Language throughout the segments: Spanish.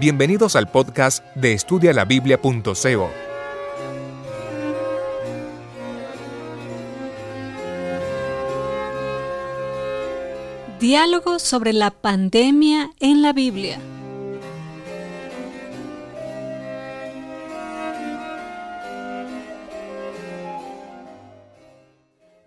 Bienvenidos al podcast de estudialabiblia.co. Diálogo sobre la pandemia en la Biblia.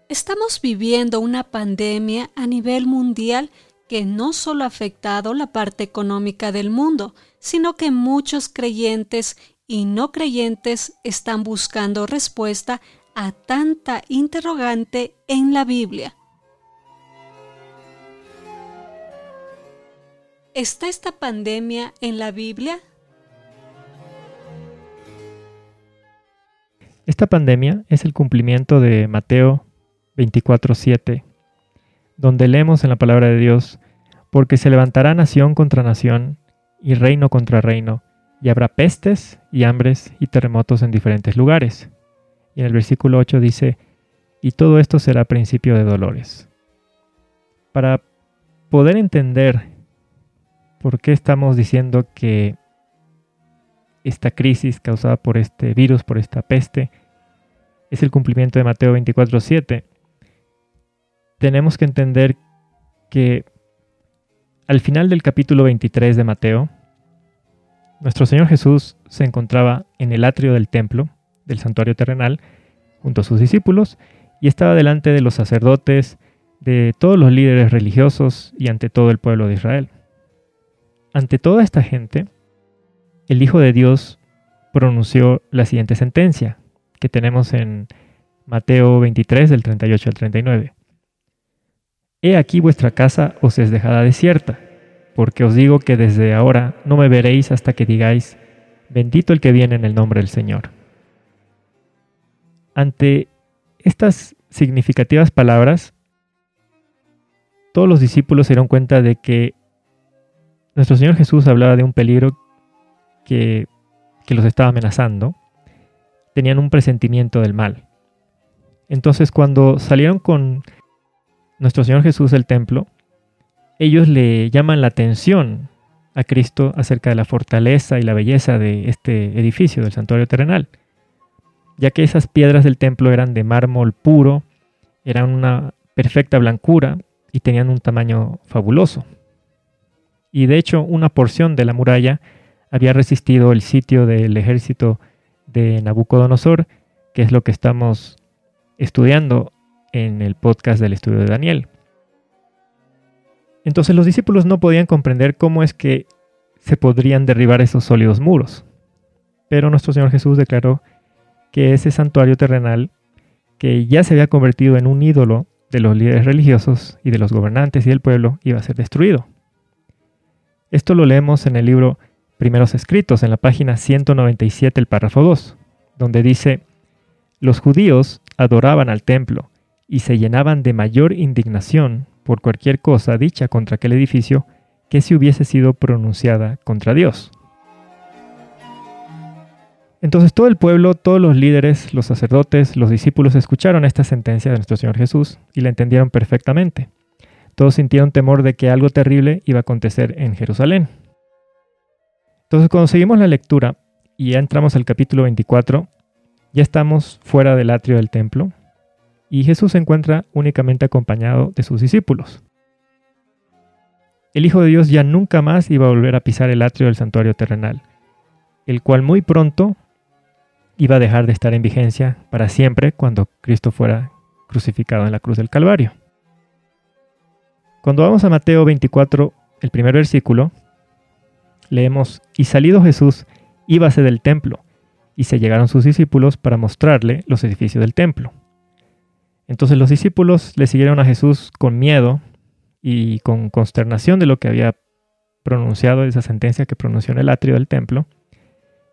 Estamos viviendo una pandemia a nivel mundial que no solo ha afectado la parte económica del mundo, sino que muchos creyentes y no creyentes están buscando respuesta a tanta interrogante en la Biblia. ¿Está esta pandemia en la Biblia? Esta pandemia es el cumplimiento de Mateo 24:7 donde leemos en la palabra de Dios, porque se levantará nación contra nación y reino contra reino, y habrá pestes y hambres y terremotos en diferentes lugares. Y en el versículo 8 dice, y todo esto será principio de dolores. Para poder entender por qué estamos diciendo que esta crisis causada por este virus, por esta peste, es el cumplimiento de Mateo 24:7, tenemos que entender que al final del capítulo 23 de Mateo, nuestro Señor Jesús se encontraba en el atrio del templo, del santuario terrenal, junto a sus discípulos, y estaba delante de los sacerdotes, de todos los líderes religiosos y ante todo el pueblo de Israel. Ante toda esta gente, el Hijo de Dios pronunció la siguiente sentencia, que tenemos en Mateo 23 del 38 al 39. He aquí vuestra casa os es dejada desierta, porque os digo que desde ahora no me veréis hasta que digáis, bendito el que viene en el nombre del Señor. Ante estas significativas palabras, todos los discípulos se dieron cuenta de que nuestro Señor Jesús hablaba de un peligro que, que los estaba amenazando. Tenían un presentimiento del mal. Entonces cuando salieron con nuestro Señor Jesús del templo, ellos le llaman la atención a Cristo acerca de la fortaleza y la belleza de este edificio del santuario terrenal, ya que esas piedras del templo eran de mármol puro, eran una perfecta blancura y tenían un tamaño fabuloso. Y de hecho una porción de la muralla había resistido el sitio del ejército de Nabucodonosor, que es lo que estamos estudiando en el podcast del estudio de Daniel. Entonces los discípulos no podían comprender cómo es que se podrían derribar esos sólidos muros. Pero nuestro Señor Jesús declaró que ese santuario terrenal, que ya se había convertido en un ídolo de los líderes religiosos y de los gobernantes y del pueblo, iba a ser destruido. Esto lo leemos en el libro Primeros Escritos, en la página 197, el párrafo 2, donde dice, los judíos adoraban al templo y se llenaban de mayor indignación por cualquier cosa dicha contra aquel edificio que si hubiese sido pronunciada contra Dios. Entonces todo el pueblo, todos los líderes, los sacerdotes, los discípulos escucharon esta sentencia de nuestro Señor Jesús y la entendieron perfectamente. Todos sintieron temor de que algo terrible iba a acontecer en Jerusalén. Entonces cuando seguimos la lectura y ya entramos al capítulo 24, ya estamos fuera del atrio del templo, y Jesús se encuentra únicamente acompañado de sus discípulos. El Hijo de Dios ya nunca más iba a volver a pisar el atrio del santuario terrenal, el cual muy pronto iba a dejar de estar en vigencia para siempre cuando Cristo fuera crucificado en la cruz del Calvario. Cuando vamos a Mateo 24, el primer versículo, leemos, y salido Jesús, íbase del templo, y se llegaron sus discípulos para mostrarle los edificios del templo. Entonces los discípulos le siguieron a Jesús con miedo y con consternación de lo que había pronunciado, esa sentencia que pronunció en el atrio del templo,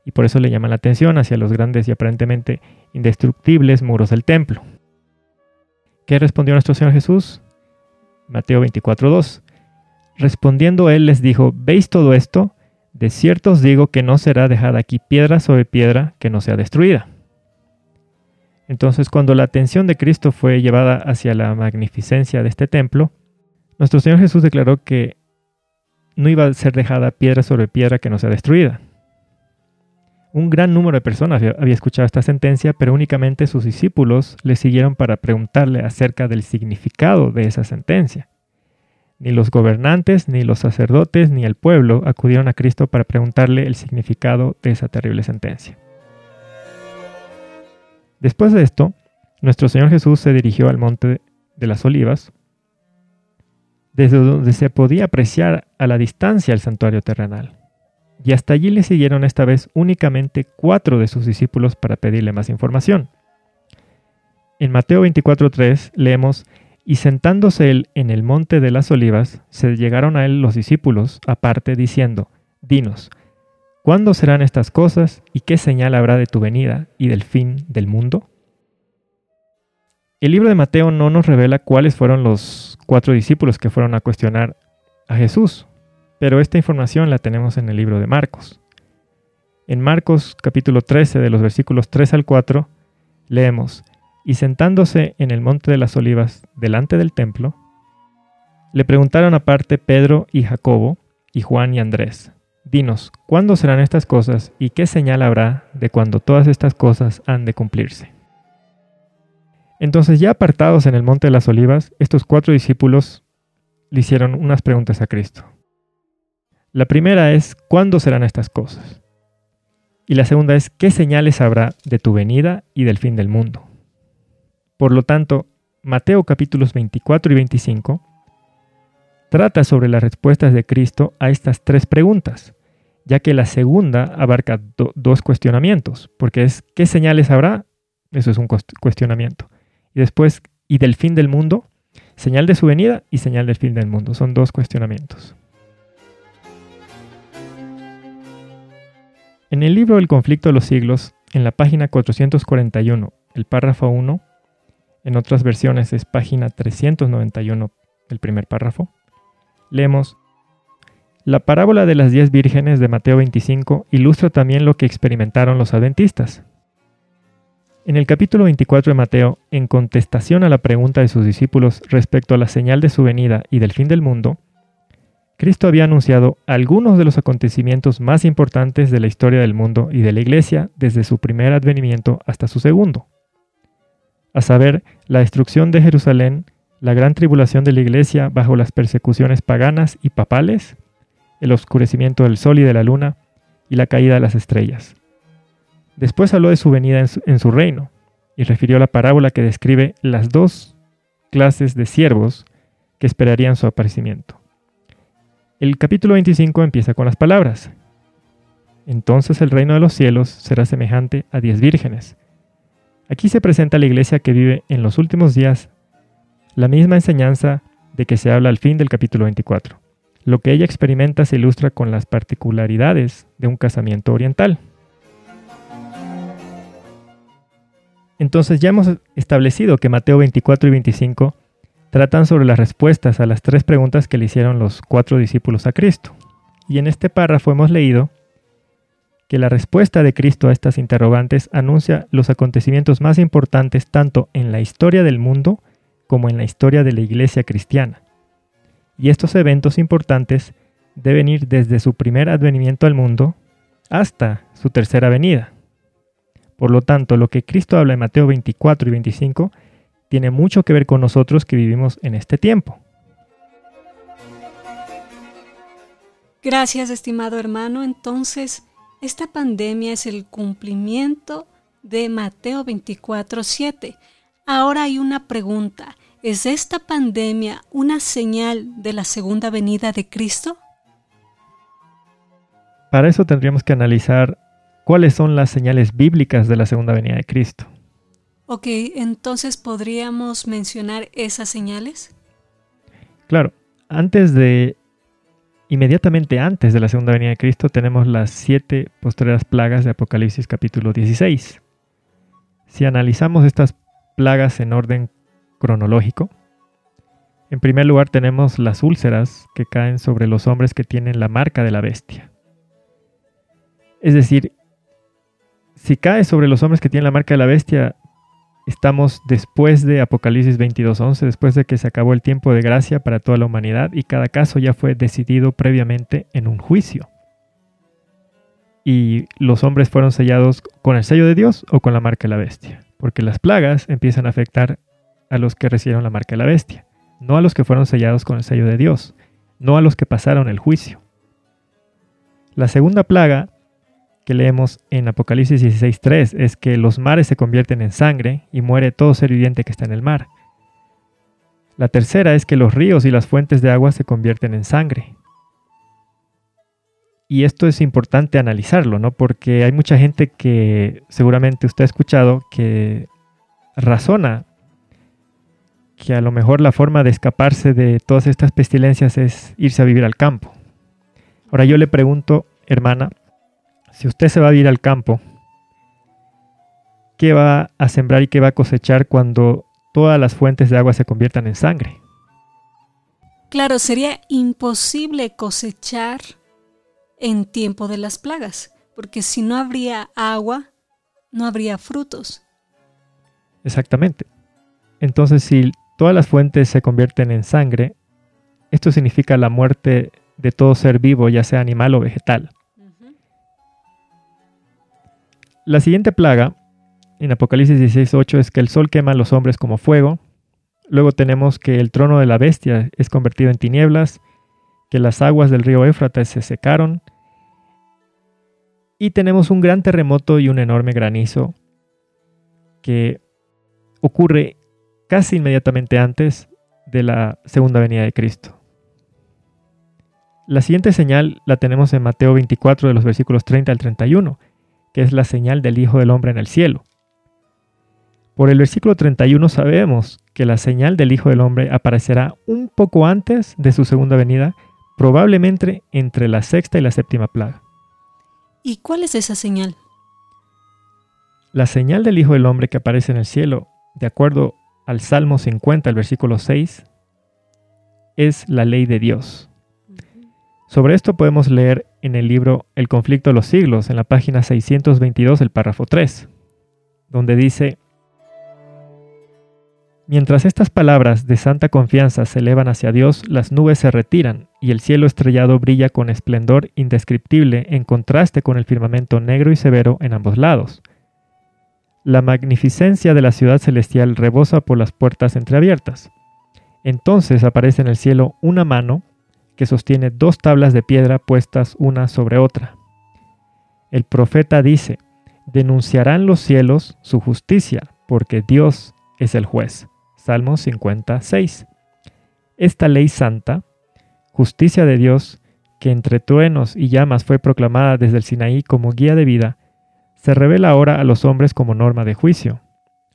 y por eso le llaman la atención hacia los grandes y aparentemente indestructibles muros del templo. ¿Qué respondió nuestro Señor Jesús? Mateo 24:2. Respondiendo él les dijo, ¿veis todo esto? De cierto os digo que no será dejada aquí piedra sobre piedra que no sea destruida. Entonces, cuando la atención de Cristo fue llevada hacia la magnificencia de este templo, nuestro Señor Jesús declaró que no iba a ser dejada piedra sobre piedra que no sea destruida. Un gran número de personas había escuchado esta sentencia, pero únicamente sus discípulos le siguieron para preguntarle acerca del significado de esa sentencia. Ni los gobernantes, ni los sacerdotes, ni el pueblo acudieron a Cristo para preguntarle el significado de esa terrible sentencia. Después de esto, nuestro Señor Jesús se dirigió al monte de las olivas, desde donde se podía apreciar a la distancia el santuario terrenal. Y hasta allí le siguieron esta vez únicamente cuatro de sus discípulos para pedirle más información. En Mateo 24.3 leemos, y sentándose él en el monte de las olivas, se llegaron a él los discípulos aparte, diciendo, Dinos, ¿cuándo serán estas cosas y qué señal habrá de tu venida y del fin del mundo? El libro de Mateo no nos revela cuáles fueron los cuatro discípulos que fueron a cuestionar a Jesús, pero esta información la tenemos en el libro de Marcos. En Marcos capítulo 13 de los versículos 3 al 4 leemos, y sentándose en el monte de las olivas delante del templo, le preguntaron aparte Pedro y Jacobo y Juan y Andrés, Dinos, ¿cuándo serán estas cosas y qué señal habrá de cuando todas estas cosas han de cumplirse? Entonces ya apartados en el monte de las olivas, estos cuatro discípulos le hicieron unas preguntas a Cristo. La primera es, ¿cuándo serán estas cosas? Y la segunda es, ¿qué señales habrá de tu venida y del fin del mundo? Por lo tanto, Mateo capítulos 24 y 25 trata sobre las respuestas de Cristo a estas tres preguntas, ya que la segunda abarca dos cuestionamientos, porque es ¿qué señales habrá? Eso es un cuestionamiento. Y después, ¿y del fin del mundo? Señal de su venida y señal del fin del mundo. Son dos cuestionamientos. En el libro El conflicto de los siglos, en la página 441, el párrafo 1, en otras versiones es página 391, el primer párrafo, leemos, La parábola de las diez vírgenes de Mateo 25 ilustra también lo que experimentaron los adventistas. En el capítulo 24 de Mateo, en contestación a la pregunta de sus discípulos respecto a la señal de su venida y del fin del mundo, Cristo había anunciado algunos de los acontecimientos más importantes de la historia del mundo y de la Iglesia desde su primer advenimiento hasta su segundo a saber, la destrucción de Jerusalén, la gran tribulación de la iglesia bajo las persecuciones paganas y papales, el oscurecimiento del sol y de la luna, y la caída de las estrellas. Después habló de su venida en su, reino, y refirió la parábola que describe las dos clases de siervos que esperarían su aparecimiento. El capítulo 25 empieza con las palabras. Entonces el reino de los cielos será semejante a diez vírgenes Aquí se presenta la iglesia que vive en los últimos días la misma enseñanza de que se habla al fin del capítulo 24. Lo que ella experimenta se ilustra con las particularidades de un casamiento oriental. Entonces ya hemos establecido que Mateo 24 y 25 tratan sobre las respuestas a las tres preguntas que le hicieron los cuatro discípulos a Cristo. Y en este párrafo hemos leído que la respuesta de Cristo a estas interrogantes anuncia los acontecimientos más importantes tanto en la historia del mundo como en la historia de la iglesia cristiana. Y estos eventos importantes deben ir desde su primer advenimiento al mundo hasta su tercera venida. Por lo tanto, lo que Cristo habla en Mateo 24 y 25 tiene mucho que ver con nosotros que vivimos en este tiempo. Gracias, estimado hermano. Entonces, esta pandemia es el cumplimiento de Mateo 24:7. Ahora hay una pregunta. ¿Es esta pandemia una señal de la segunda venida de Cristo? Para eso tendríamos que analizar cuáles son las señales bíblicas de la segunda venida de Cristo. Ok, entonces podríamos mencionar esas señales. Claro, antes de Inmediatamente antes de la segunda venida de Cristo tenemos las siete postreras plagas de Apocalipsis capítulo 16. Si analizamos estas plagas en orden cronológico, en primer lugar tenemos las úlceras que caen sobre los hombres que tienen la marca de la bestia. Es decir, si cae sobre los hombres que tienen la marca de la bestia, estamos después de Apocalipsis 22.11, después de que se acabó el tiempo de gracia para toda la humanidad y cada caso ya fue decidido previamente en un juicio. Y los hombres fueron sellados con el sello de Dios o con la marca de la bestia, porque las plagas empiezan a afectar a los que recibieron la marca de la bestia, no a los que fueron sellados con el sello de Dios, no a los que pasaron el juicio. La segunda plaga que leemos en Apocalipsis 16.3 es que los mares se convierten en sangre y muere todo ser viviente que está en el mar. La tercera es que los ríos y las fuentes de agua se convierten en sangre. Y esto es importante analizarlo, ¿no? Porque hay mucha gente que seguramente usted ha escuchado que razona que a lo mejor la forma de escaparse de todas estas pestilencias es irse a vivir al campo. Ahora yo le pregunto, hermana, si usted se va a ir al campo, ¿qué va a sembrar y qué va a cosechar cuando todas las fuentes de agua se conviertan en sangre? Claro, sería imposible cosechar en tiempo de las plagas, porque si no habría agua, no habría frutos. Exactamente. Entonces, si todas las fuentes se convierten en sangre, esto significa la muerte de todo ser vivo, ya sea animal o vegetal. La siguiente plaga en Apocalipsis 16:8 es que el sol quema a los hombres como fuego. Luego tenemos que el trono de la bestia es convertido en tinieblas, que las aguas del río Éfrates se secaron. Y tenemos un gran terremoto y un enorme granizo que ocurre casi inmediatamente antes de la segunda venida de Cristo. La siguiente señal la tenemos en Mateo 24 de los versículos 30 al 31 que es la señal del Hijo del Hombre en el cielo. Por el versículo 31 sabemos que la señal del Hijo del Hombre aparecerá un poco antes de su segunda venida, probablemente entre la sexta y la séptima plaga. ¿Y cuál es esa señal? La señal del Hijo del Hombre que aparece en el cielo, de acuerdo al Salmo 50, el versículo 6, es la ley de Dios. Sobre esto podemos leer en el libro El conflicto de los siglos, en la página 622, el párrafo 3, donde dice, Mientras estas palabras de santa confianza se elevan hacia Dios, las nubes se retiran y el cielo estrellado brilla con esplendor indescriptible en contraste con el firmamento negro y severo en ambos lados. La magnificencia de la ciudad celestial rebosa por las puertas entreabiertas. Entonces aparece en el cielo una mano que sostiene dos tablas de piedra puestas una sobre otra. El profeta dice, denunciarán los cielos su justicia, porque Dios es el juez. Salmo 56. Esta ley santa, justicia de Dios, que entre truenos y llamas fue proclamada desde el Sinaí como guía de vida, se revela ahora a los hombres como norma de juicio.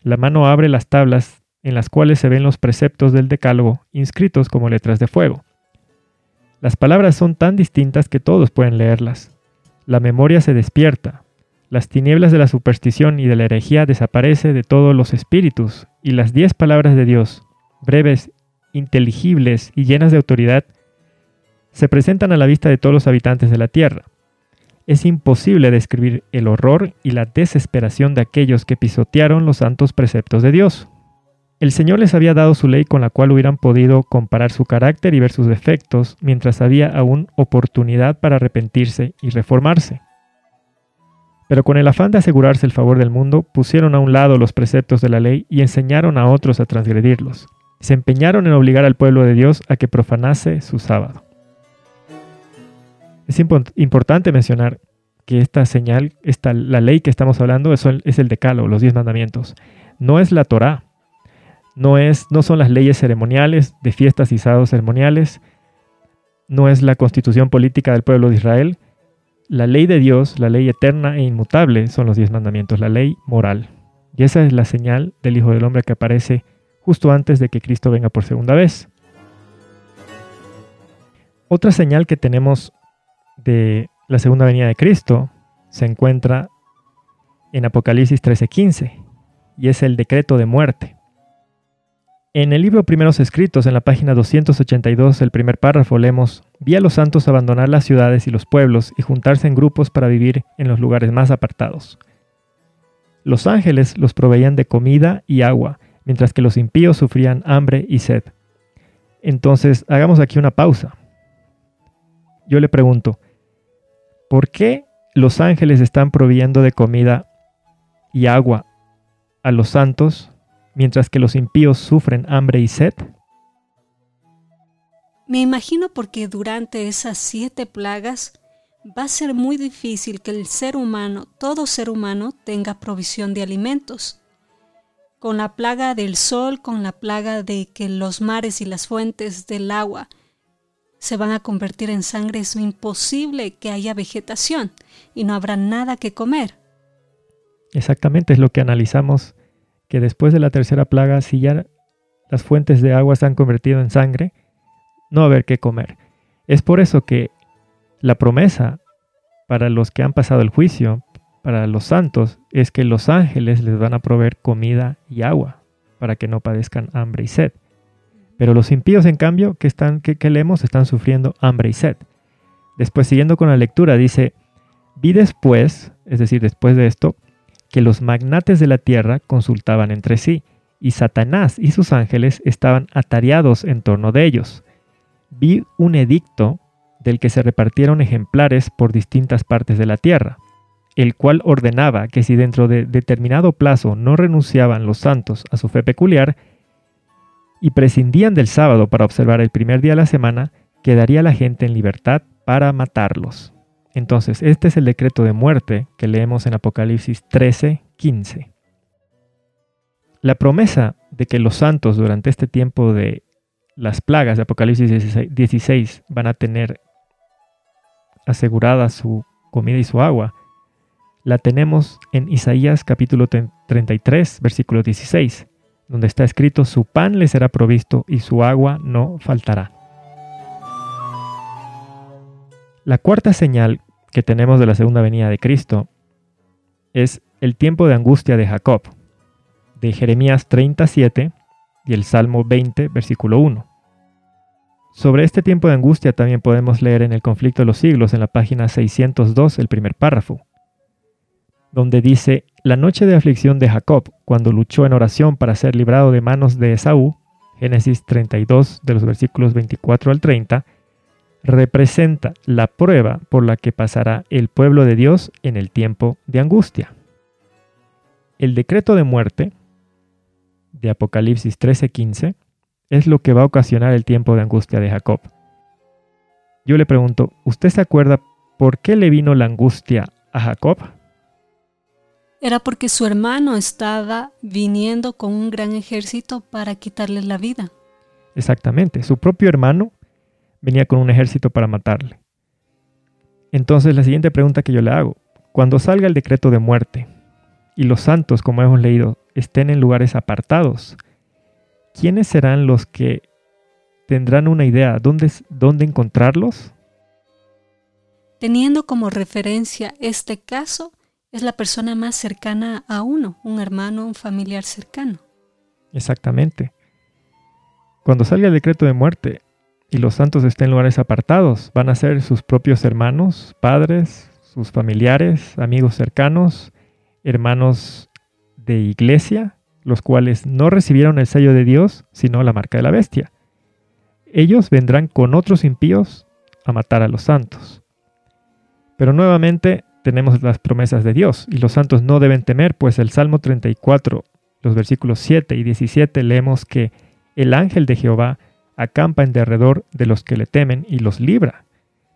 La mano abre las tablas en las cuales se ven los preceptos del Decálogo inscritos como letras de fuego. Las palabras son tan distintas que todos pueden leerlas. La memoria se despierta. Las tinieblas de la superstición y de la herejía desaparece de todos los espíritus, y las diez palabras de Dios, breves, inteligibles y llenas de autoridad, se presentan a la vista de todos los habitantes de la tierra. Es imposible describir el horror y la desesperación de aquellos que pisotearon los santos preceptos de Dios. El Señor les había dado su ley con la cual hubieran podido comparar su carácter y ver sus defectos, mientras había aún oportunidad para arrepentirse y reformarse. Pero con el afán de asegurarse el favor del mundo, pusieron a un lado los preceptos de la ley y enseñaron a otros a transgredirlos. Se empeñaron en obligar al pueblo de Dios a que profanase su sábado. Es importante mencionar que esta señal, esta, la ley que estamos hablando, es el, es los diez mandamientos. No es la Torá, no, es, no son las leyes ceremoniales de fiestas y sábados ceremoniales, no es la constitución política del pueblo de Israel. La ley de Dios, la ley eterna e inmutable son los diez mandamientos, la ley moral. Y esa es la señal del Hijo del Hombre que aparece justo antes de que Cristo venga por segunda vez. Otra señal que tenemos de la segunda venida de Cristo se encuentra en Apocalipsis 13:15 y es el decreto de muerte. En el libro Primeros Escritos, en la página 282, el primer párrafo, leemos, Vi a los santos abandonar las ciudades y los pueblos y juntarse en grupos para vivir en los lugares más apartados. Los ángeles los proveían de comida y agua, mientras que los impíos sufrían hambre y sed. Entonces, hagamos aquí una pausa. Yo le pregunto, ¿por qué los ángeles están proveyendo de comida y agua a los santos, mientras que los impíos sufren hambre y sed? Me imagino porque durante esas siete plagas va a ser muy difícil que el ser humano, todo ser humano, tenga provisión de alimentos. Con la plaga del sol, con la plaga de que los mares y las fuentes del agua se van a convertir en sangre, es imposible que haya vegetación y no habrá nada que comer. Exactamente, es lo que analizamos, que después de la tercera plaga, si ya las fuentes de agua se han convertido en sangre, no va a haber qué comer. Es por eso que la promesa para los que han pasado el juicio, para los santos, es que los ángeles les van a proveer comida y agua para que no padezcan hambre y sed. Pero los impíos, en cambio, que, están, que, que leemos, están sufriendo hambre y sed. Después, siguiendo con la lectura, dice, vi después, es decir, después de esto, que los magnates de la tierra consultaban entre sí, y Satanás y sus ángeles estaban atareados en torno de ellos. Vi un edicto del que se repartieron ejemplares por distintas partes de la tierra, el cual ordenaba que si dentro de determinado plazo no renunciaban los santos a su fe peculiar y prescindían del sábado para observar el primer día de la semana, quedaría la gente en libertad para matarlos. Entonces, este es el decreto de muerte que leemos en Apocalipsis 13, 15. La promesa de que los santos durante este tiempo de las plagas de Apocalipsis 16 van a tener asegurada su comida y su agua, la tenemos en Isaías capítulo 33, versículo 16, donde está escrito, su pan le será provisto y su agua no faltará. La cuarta señal que tenemos de la segunda venida de Cristo es el tiempo de angustia de Jacob, de Jeremías 37 y el Salmo 20, versículo 1. Sobre este tiempo de angustia también podemos leer en el conflicto de los siglos, en la página 602, el primer párrafo, donde dice, la noche de aflicción de Jacob, cuando luchó en oración para ser librado de manos de Esaú, Génesis 32 de los versículos 24 al 30, representa la prueba por la que pasará el pueblo de Dios en el tiempo de angustia. El decreto de muerte de Apocalipsis 13:15 es lo que va a ocasionar el tiempo de angustia de Jacob. Yo le pregunto, ¿usted se acuerda por qué le vino la angustia a Jacob? Era porque su hermano estaba viniendo con un gran ejército para quitarle la vida. Exactamente, su propio hermano venía con un ejército para matarle. Entonces la siguiente pregunta que yo le hago, cuando salga el decreto de muerte y los santos, como hemos leído, estén en lugares apartados, ¿quiénes serán los que tendrán una idea dónde, dónde encontrarlos? Teniendo como referencia este caso, es la persona más cercana a uno, un hermano, un familiar cercano. Exactamente. Cuando salga el decreto de muerte y los santos estén en lugares apartados, van a ser sus propios hermanos, padres, sus familiares, amigos cercanos, hermanos de iglesia, los cuales no recibieron el sello de Dios, sino la marca de la bestia. Ellos vendrán con otros impíos a matar a los santos. Pero nuevamente tenemos las promesas de Dios y los santos no deben temer, pues el Salmo 34, los versículos 7 y 17 leemos que el ángel de Jehová acampa en derredor de los que le temen y los libra.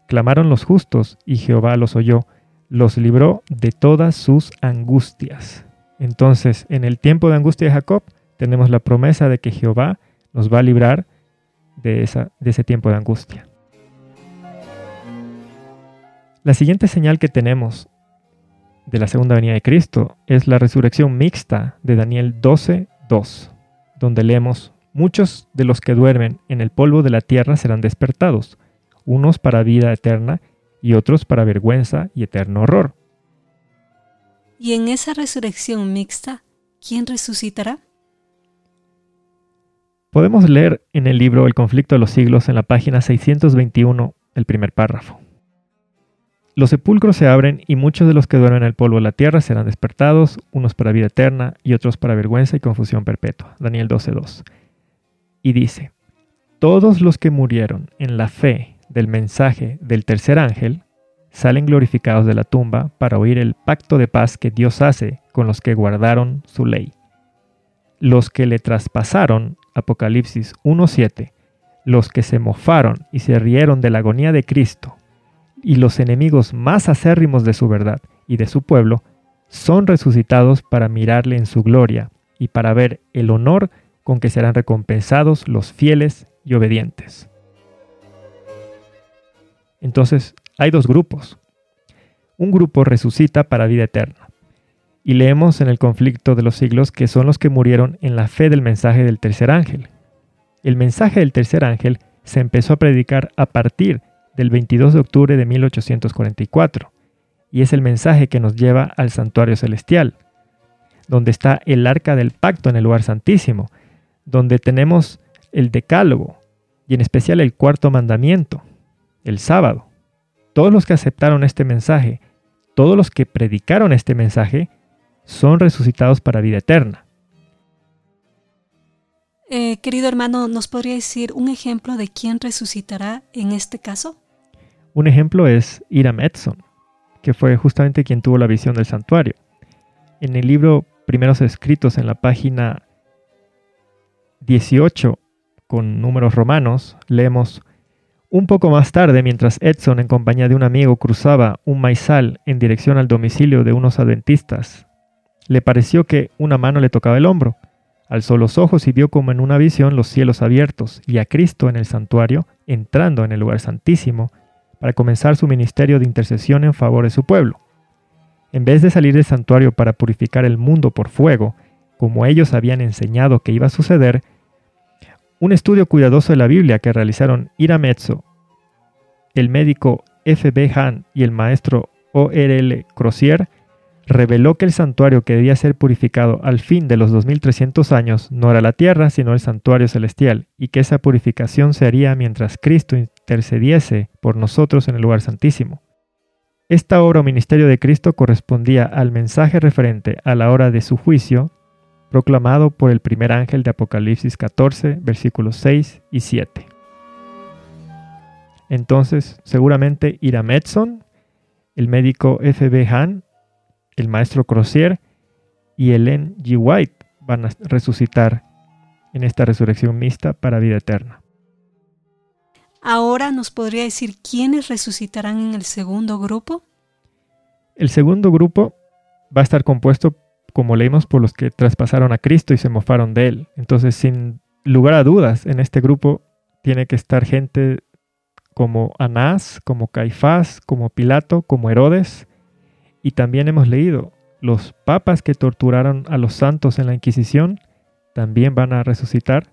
Clamaron los justos y Jehová los oyó, los libró de todas sus angustias. Entonces, en el tiempo de angustia de Jacob, tenemos la promesa de que Jehová nos va a librar de, de ese tiempo de angustia. La siguiente señal que tenemos de la segunda venida de Cristo es la resurrección mixta de Daniel 12:2, donde leemos, muchos de los que duermen en el polvo de la tierra serán despertados, unos para vida eterna y otros para vergüenza y eterno horror. Y en esa resurrección mixta, ¿quién resucitará? Podemos leer en el libro El conflicto de los siglos en la página 621 el primer párrafo. los sepulcros se abren y muchos de los que duermen en el polvo de la tierra serán despertados, unos para vida eterna y otros para vergüenza y confusión perpetua. Daniel 12.2. Y dice, todos los que murieron en la fe del mensaje del tercer ángel salen glorificados de la tumba para oír el pacto de paz que Dios hace con los que guardaron su ley. Los que le traspasaron, Apocalipsis 1.7, los que se mofaron y se rieron de la agonía de Cristo, y los enemigos más acérrimos de su verdad y de su pueblo, son resucitados para mirarle en su gloria y para ver el honor con que serán recompensados los fieles y obedientes. Entonces, hay dos grupos. Un grupo resucita para vida eterna. Y leemos en el conflicto de los siglos que son los que murieron en la fe del mensaje del tercer ángel. El mensaje del tercer ángel se empezó a predicar a partir del 22 de octubre de 1844, y es el mensaje que nos lleva al santuario celestial, donde está el arca del pacto en el lugar santísimo, donde tenemos el decálogo, y en especial el cuarto mandamiento, el sábado. Todos los que aceptaron este mensaje, todos los que predicaron este mensaje, son resucitados para vida eterna. Eh, querido hermano, ¿nos podría decir un ejemplo de quién resucitará en este caso? Un ejemplo es Hiram Edson, que fue justamente quien tuvo la visión del santuario. En el libro Primeros Escritos, en la página 18, con números romanos, leemos, un poco más tarde, mientras Edson en compañía de un amigo cruzaba un maizal en dirección al domicilio de unos adventistas, le pareció que una mano le tocaba el hombro. Alzó los ojos y vio como en una visión los cielos abiertos y a Cristo en el santuario, entrando en el lugar santísimo, para comenzar su ministerio de intercesión en favor de su pueblo. En vez de salir del santuario para purificar el mundo por fuego, como ellos habían enseñado que iba a suceder, un estudio cuidadoso de la Biblia que realizaron Ira Mezzo, el médico F. B. Hahn y el maestro O. R. L. Crozier reveló que el santuario que debía ser purificado al fin de los 2300 años no era la tierra, sino el santuario celestial, y que esa purificación se haría mientras Cristo intercediese por nosotros en el lugar santísimo. Esta obra o ministerio de Cristo correspondía al mensaje referente a la hora de su juicio, proclamado por el primer ángel de Apocalipsis 14, versículos 6 y 7. Entonces, seguramente Ira Edson, el médico F.B. Hahn, el maestro Crozier y Ellen G. White van a resucitar en esta resurrección mixta para vida eterna. Ahora nos podría decir quiénes resucitarán en el segundo grupo. El segundo grupo va a estar compuesto, como leímos, por los que traspasaron a Cristo y se mofaron de él. Entonces, sin lugar a dudas, en este grupo tiene que estar gente como Anás, como Caifás, como Pilato, como Herodes, y también hemos leído, los papas que torturaron a los santos en la Inquisición también van a resucitar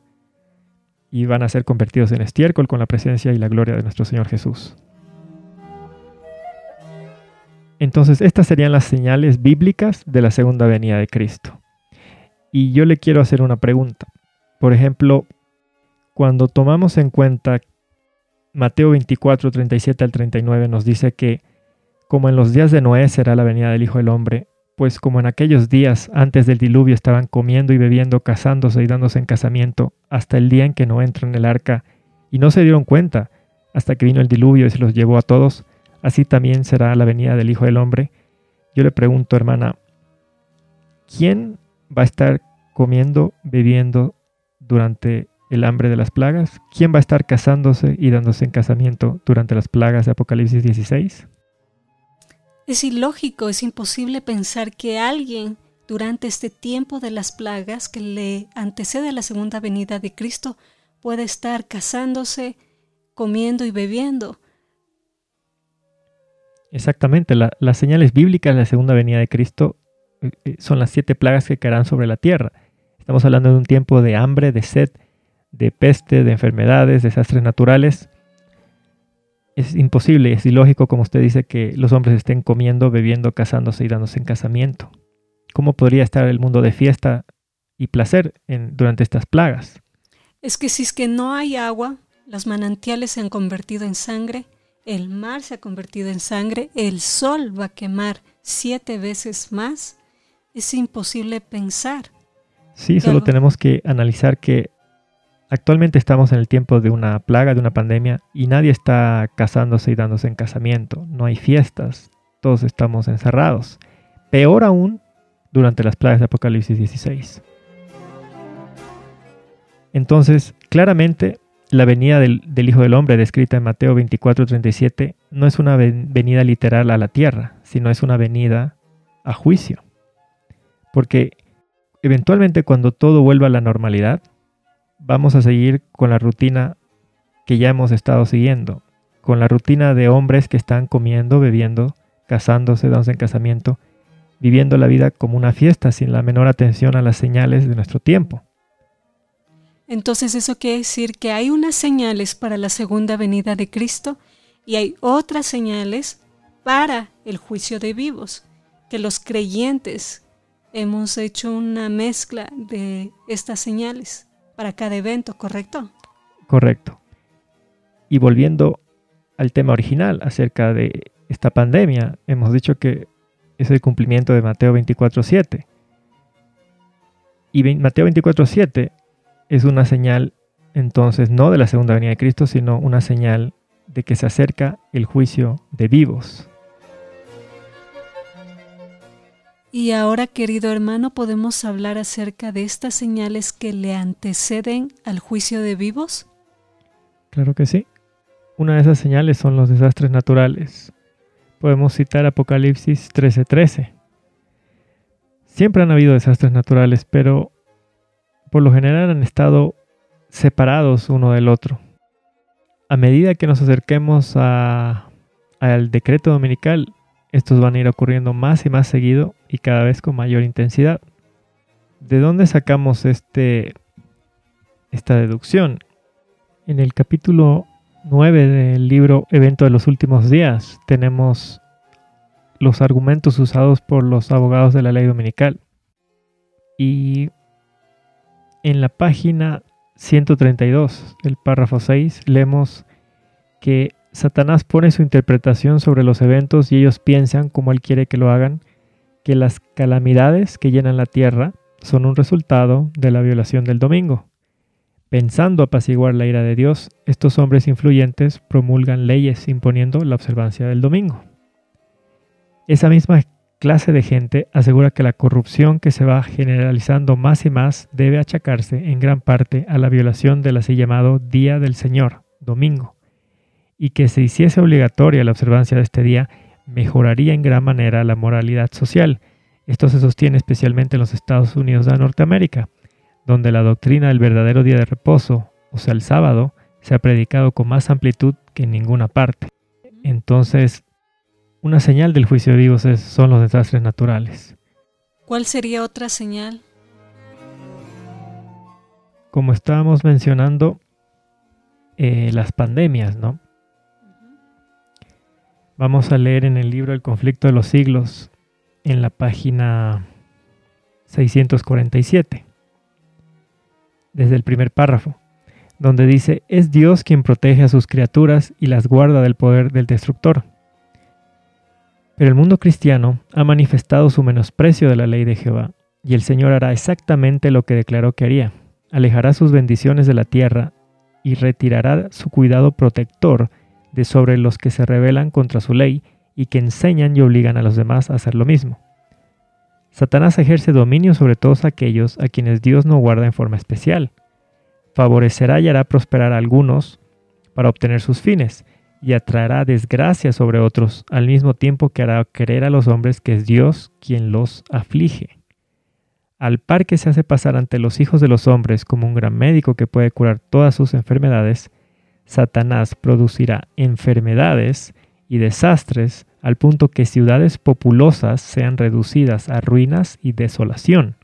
y van a ser convertidos en estiércol con la presencia y la gloria de nuestro Señor Jesús. Entonces, estas serían las señales bíblicas de la segunda venida de Cristo. Y yo le quiero hacer una pregunta. Por ejemplo, cuando tomamos en cuenta Mateo 24, 37 al 39 nos dice que como en los días de Noé será la venida del Hijo del Hombre, pues como en aquellos días antes del diluvio estaban comiendo y bebiendo, casándose y dándose en casamiento, hasta el día en que no entró en el arca, y no se dieron cuenta, hasta que vino el diluvio y se los llevó a todos, así también será la venida del Hijo del Hombre. Yo le pregunto, hermana, ¿quién va a estar comiendo, bebiendo durante el hambre de las plagas? ¿Quién va a estar casándose y dándose en casamiento durante las plagas de Apocalipsis 16? Es ilógico, es imposible pensar que alguien durante este tiempo de las plagas que le antecede a la segunda venida de Cristo pueda estar casándose, comiendo y bebiendo. Exactamente, las señales bíblicas de la segunda venida de Cristo eh, eh, son las siete plagas que caerán sobre la tierra. Estamos hablando de un tiempo de hambre, de sed, de peste, de enfermedades, desastres naturales es imposible, es ilógico, como usted dice, que los hombres estén comiendo, bebiendo, casándose y dándose en casamiento. ¿Cómo podría estar el mundo de fiesta y placer durante estas plagas? Es que si es que no hay agua, los manantiales se han convertido en sangre el mar se ha convertido en sangre, el sol va a quemar siete veces más, es imposible pensar. Sí, solo tenemos que analizar que actualmente estamos en el tiempo de una plaga, de una pandemia, y nadie está casándose y dándose en casamiento. No hay fiestas, todos estamos encerrados. Peor aún durante las plagas de Apocalipsis 16. Entonces, claramente, la venida del, Hijo del Hombre, descrita en Mateo 24:37, no es una venida literal a la tierra, sino es una venida a juicio. Porque eventualmente cuando todo vuelva a la normalidad, vamos a seguir con la rutina que ya hemos estado siguiendo, con la rutina de hombres que están comiendo, bebiendo, casándose, dándose en casamiento, viviendo la vida como una fiesta sin la menor atención a las señales de nuestro tiempo. Entonces eso quiere decir que hay unas señales para la segunda venida de Cristo y hay otras señales para el juicio de vivos, que los creyentes hemos hecho una mezcla de estas señales para cada evento, ¿correcto? Correcto. Y volviendo al tema original acerca de esta pandemia, hemos dicho que es el cumplimiento de Mateo 24.7. Y Mateo 24.7 es una señal entonces no de la segunda venida de Cristo, sino una señal de que se acerca el juicio de vivos. Y ahora, querido hermano, podemos hablar acerca de estas señales que le anteceden al juicio de vivos. Claro que sí. Una de esas señales son los desastres naturales. Podemos citar Apocalipsis 13:13. Siempre han habido desastres naturales, pero por lo general han estado separados uno del otro. A medida que nos acerquemos al decreto dominical, estos van a ir ocurriendo más y más seguido y cada vez con mayor intensidad. ¿De dónde sacamos este, esta deducción? En el capítulo 9 del libro Evento de los Últimos Días tenemos los argumentos usados por los abogados de la ley dominical. Y en la página 132 del párrafo 6 leemos que Satanás pone su interpretación sobre los eventos y ellos piensan, como él quiere que lo hagan, que las calamidades que llenan la tierra son un resultado de la violación del domingo. Pensando apaciguar la ira de Dios, estos hombres influyentes promulgan leyes imponiendo la observancia del domingo. Esa misma clase de gente asegura que la corrupción que se va generalizando más y más debe achacarse en gran parte a la violación del así llamado Día del Señor, domingo, y que se hiciese obligatoria la observancia de este día mejoraría en gran manera la moralidad social. Esto se sostiene especialmente en los Estados Unidos de Norteamérica, donde la doctrina del verdadero día de reposo, o sea el sábado, se ha predicado con más amplitud que en ninguna parte. Entonces, una señal del juicio de vivos son los desastres naturales. ¿Cuál sería otra señal? Como estábamos mencionando, eh, las pandemias, ¿no? Vamos a leer en el libro El conflicto de los siglos, en la página 647, desde el primer párrafo, donde dice, es Dios quien protege a sus criaturas y las guarda del poder del destructor pero el mundo cristiano ha manifestado su menosprecio de la ley de Jehová, y el Señor hará exactamente lo que declaró que haría. Alejará sus bendiciones de la tierra y retirará su cuidado protector de sobre los que se rebelan contra su ley y que enseñan y obligan a los demás a hacer lo mismo. Satanás ejerce dominio sobre todos aquellos a quienes Dios no guarda en forma especial. Favorecerá y hará prosperar a algunos para obtener sus fines, y atraerá desgracia sobre otros, al mismo tiempo que hará creer a los hombres que es Dios quien los aflige. Al par que se hace pasar ante los hijos de los hombres como un gran médico que puede curar todas sus enfermedades, Satanás producirá enfermedades y desastres al punto que ciudades populosas sean reducidas a ruinas y desolación.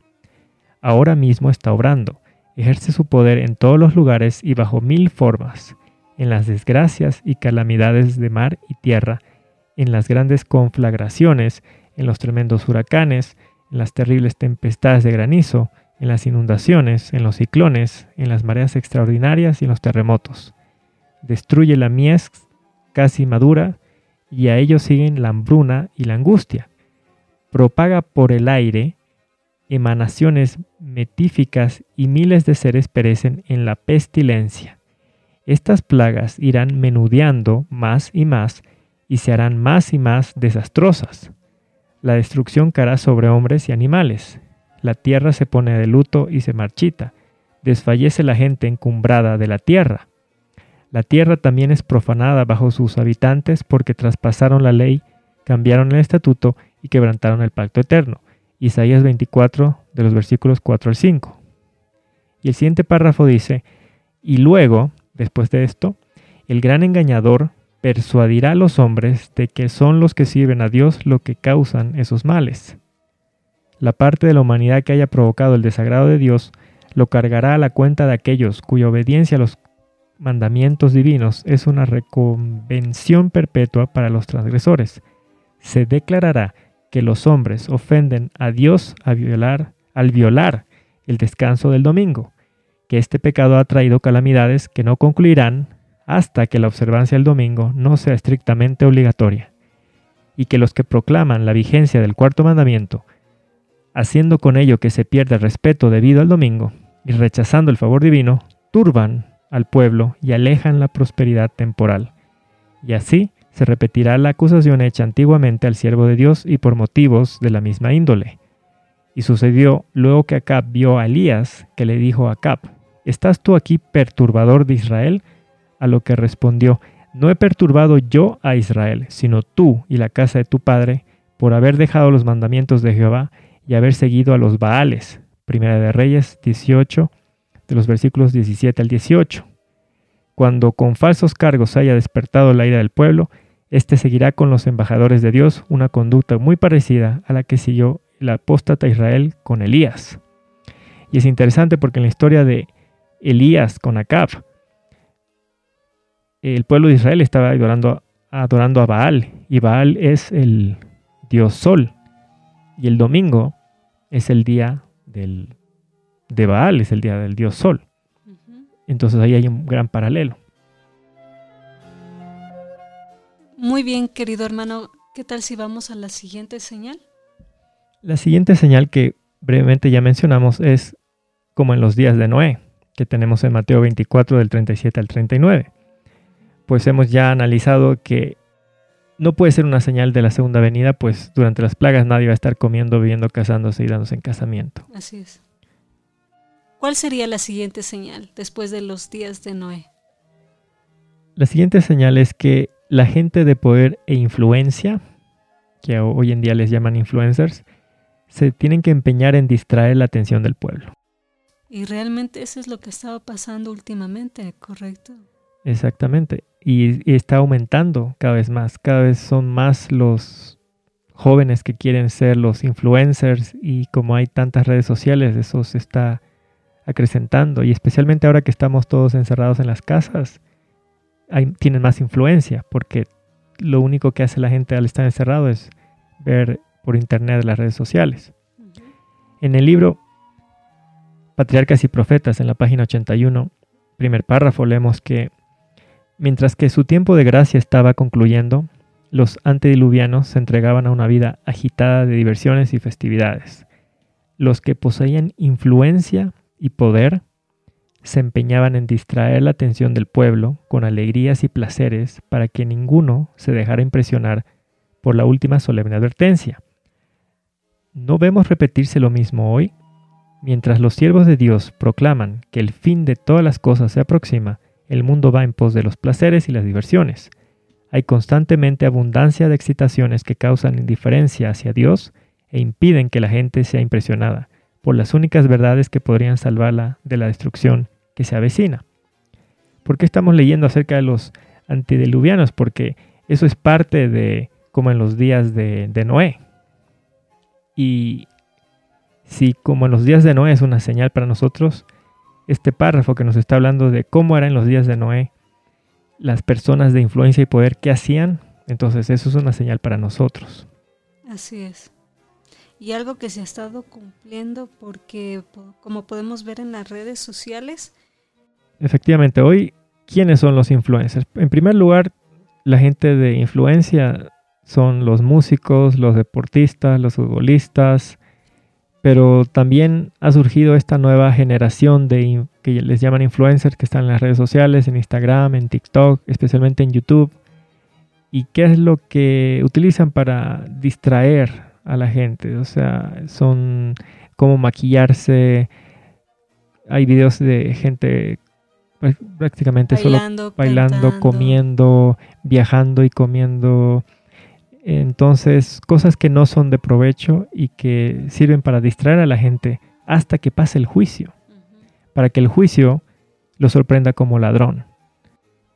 Ahora mismo está obrando, ejerce su poder en todos los lugares y bajo mil formas en las desgracias y calamidades de mar y tierra, en las grandes conflagraciones, en los tremendos huracanes, en las terribles tempestades de granizo, en las inundaciones, en los ciclones, en las mareas extraordinarias y en los terremotos. Destruye la mies casi madura, y a ellos siguen la hambruna y la angustia. Propaga por el aire emanaciones metíficas y miles de seres perecen en la pestilencia. Estas plagas irán menudeando más y más y se harán más y más desastrosas. La destrucción caerá sobre hombres y animales. La tierra se pone de luto y se marchita. Desfallece la gente encumbrada de la tierra. La tierra también es profanada bajo sus habitantes porque traspasaron la ley, cambiaron el estatuto y quebrantaron el pacto eterno. Isaías 24 de los versículos 4 al 5. Y el siguiente párrafo dice, y luego, después de esto, el gran engañador persuadirá a los hombres de que son los que sirven a Dios lo que causan esos males. La parte de la humanidad que haya provocado el desagrado de Dios lo cargará a la cuenta de aquellos cuya obediencia a los mandamientos divinos es una reconvención perpetua para los transgresores. Se declarará que los hombres ofenden a Dios violar, al violar el descanso del domingo, que este pecado ha traído calamidades que no concluirán hasta que la observancia del domingo no sea estrictamente obligatoria, y que los que proclaman la vigencia del cuarto mandamiento, haciendo con ello que se pierda el respeto debido al domingo, y rechazando el favor divino, turban al pueblo y alejan la prosperidad temporal. Y así se repetirá la acusación hecha antiguamente al siervo de Dios y por motivos de la misma índole. Y sucedió luego que Acab vio a Elías, que le dijo a Acab, ¿estás tú aquí perturbador de Israel? A lo que respondió, no he perturbado yo a Israel, sino tú y la casa de tu padre, por haber dejado los mandamientos de Jehová y haber seguido a los Baales. Primera de Reyes 18, de los versículos 17 al 18. Cuando con falsos cargos haya despertado la ira del pueblo, éste seguirá con los embajadores de Dios una conducta muy parecida a la que siguió el apóstata Israel con Elías. Y es interesante porque en la historia de Elías con Acab, el pueblo de Israel estaba adorando, adorando a Baal, y Baal es el dios sol, y el domingo es el día del, de Baal, es el día del dios sol. Entonces ahí hay un gran paralelo. Muy bien, querido hermano. ¿Qué tal si vamos a la siguiente señal? La siguiente señal que brevemente ya mencionamos es como en los días de Noé, que tenemos en Mateo 24 del 37 al 39. Pues hemos ya analizado que no puede ser una señal de la segunda venida, pues durante las plagas nadie va a estar comiendo, viviendo, casándose y dándose en casamiento. Así es. ¿Cuál sería la siguiente señal después de los días de Noé? La siguiente señal es que la gente de poder e influencia, que hoy en día les llaman influencers, se tienen que empeñar en distraer la atención del pueblo. Y realmente eso es lo que estaba pasando últimamente, ¿correcto? Exactamente. Y, y, está aumentando cada vez más. Cada vez son más los jóvenes que quieren ser los influencers y como hay tantas redes sociales, eso se está acrecentando. Y especialmente ahora que estamos todos encerrados en las casas, tienen más influencia, porque lo único que hace la gente al estar encerrado es ver por internet las redes sociales. En el libro Patriarcas y Profetas, en la página 81, primer párrafo, leemos que mientras que su tiempo de gracia estaba concluyendo, los antediluvianos se entregaban a una vida agitada de diversiones y festividades. Los que poseían influencia y poder se empeñaban en distraer la atención del pueblo con alegrías y placeres para que ninguno se dejara impresionar por la última solemne advertencia. ¿No vemos repetirse lo mismo hoy? Mientras los siervos de Dios proclaman que el fin de todas las cosas se aproxima, el mundo va en pos de los placeres y las diversiones. Hay constantemente abundancia de excitaciones que causan indiferencia hacia Dios e impiden que la gente sea impresionada por las únicas verdades que podrían salvarla de la destrucción que se avecina. ¿Por qué estamos leyendo acerca de los antediluvianos? Porque eso es parte de como en los días de, de Noé. Y si como en los días de Noé es una señal para nosotros, este párrafo que nos está hablando de cómo eran los días de Noé, las personas de influencia y poder que hacían, entonces eso es una señal para nosotros. Así es. Y algo que se ha estado cumpliendo porque, como podemos ver en las redes sociales, Efectivamente, hoy, ¿quiénes son los influencers? En primer lugar, la gente de influencia son los músicos, los deportistas, los futbolistas, pero también ha surgido esta nueva generación de que les llaman influencers que están en las redes sociales, en Instagram, en TikTok, especialmente en YouTube. ¿Y qué es lo que utilizan para distraer a la gente? O sea, son como maquillarse. Hay videos de gente prácticamente solo bailando, comiendo, viajando y comiendo. Entonces, cosas que no son de provecho y que sirven para distraer a la gente hasta que pase el juicio, para que el juicio lo sorprenda como ladrón.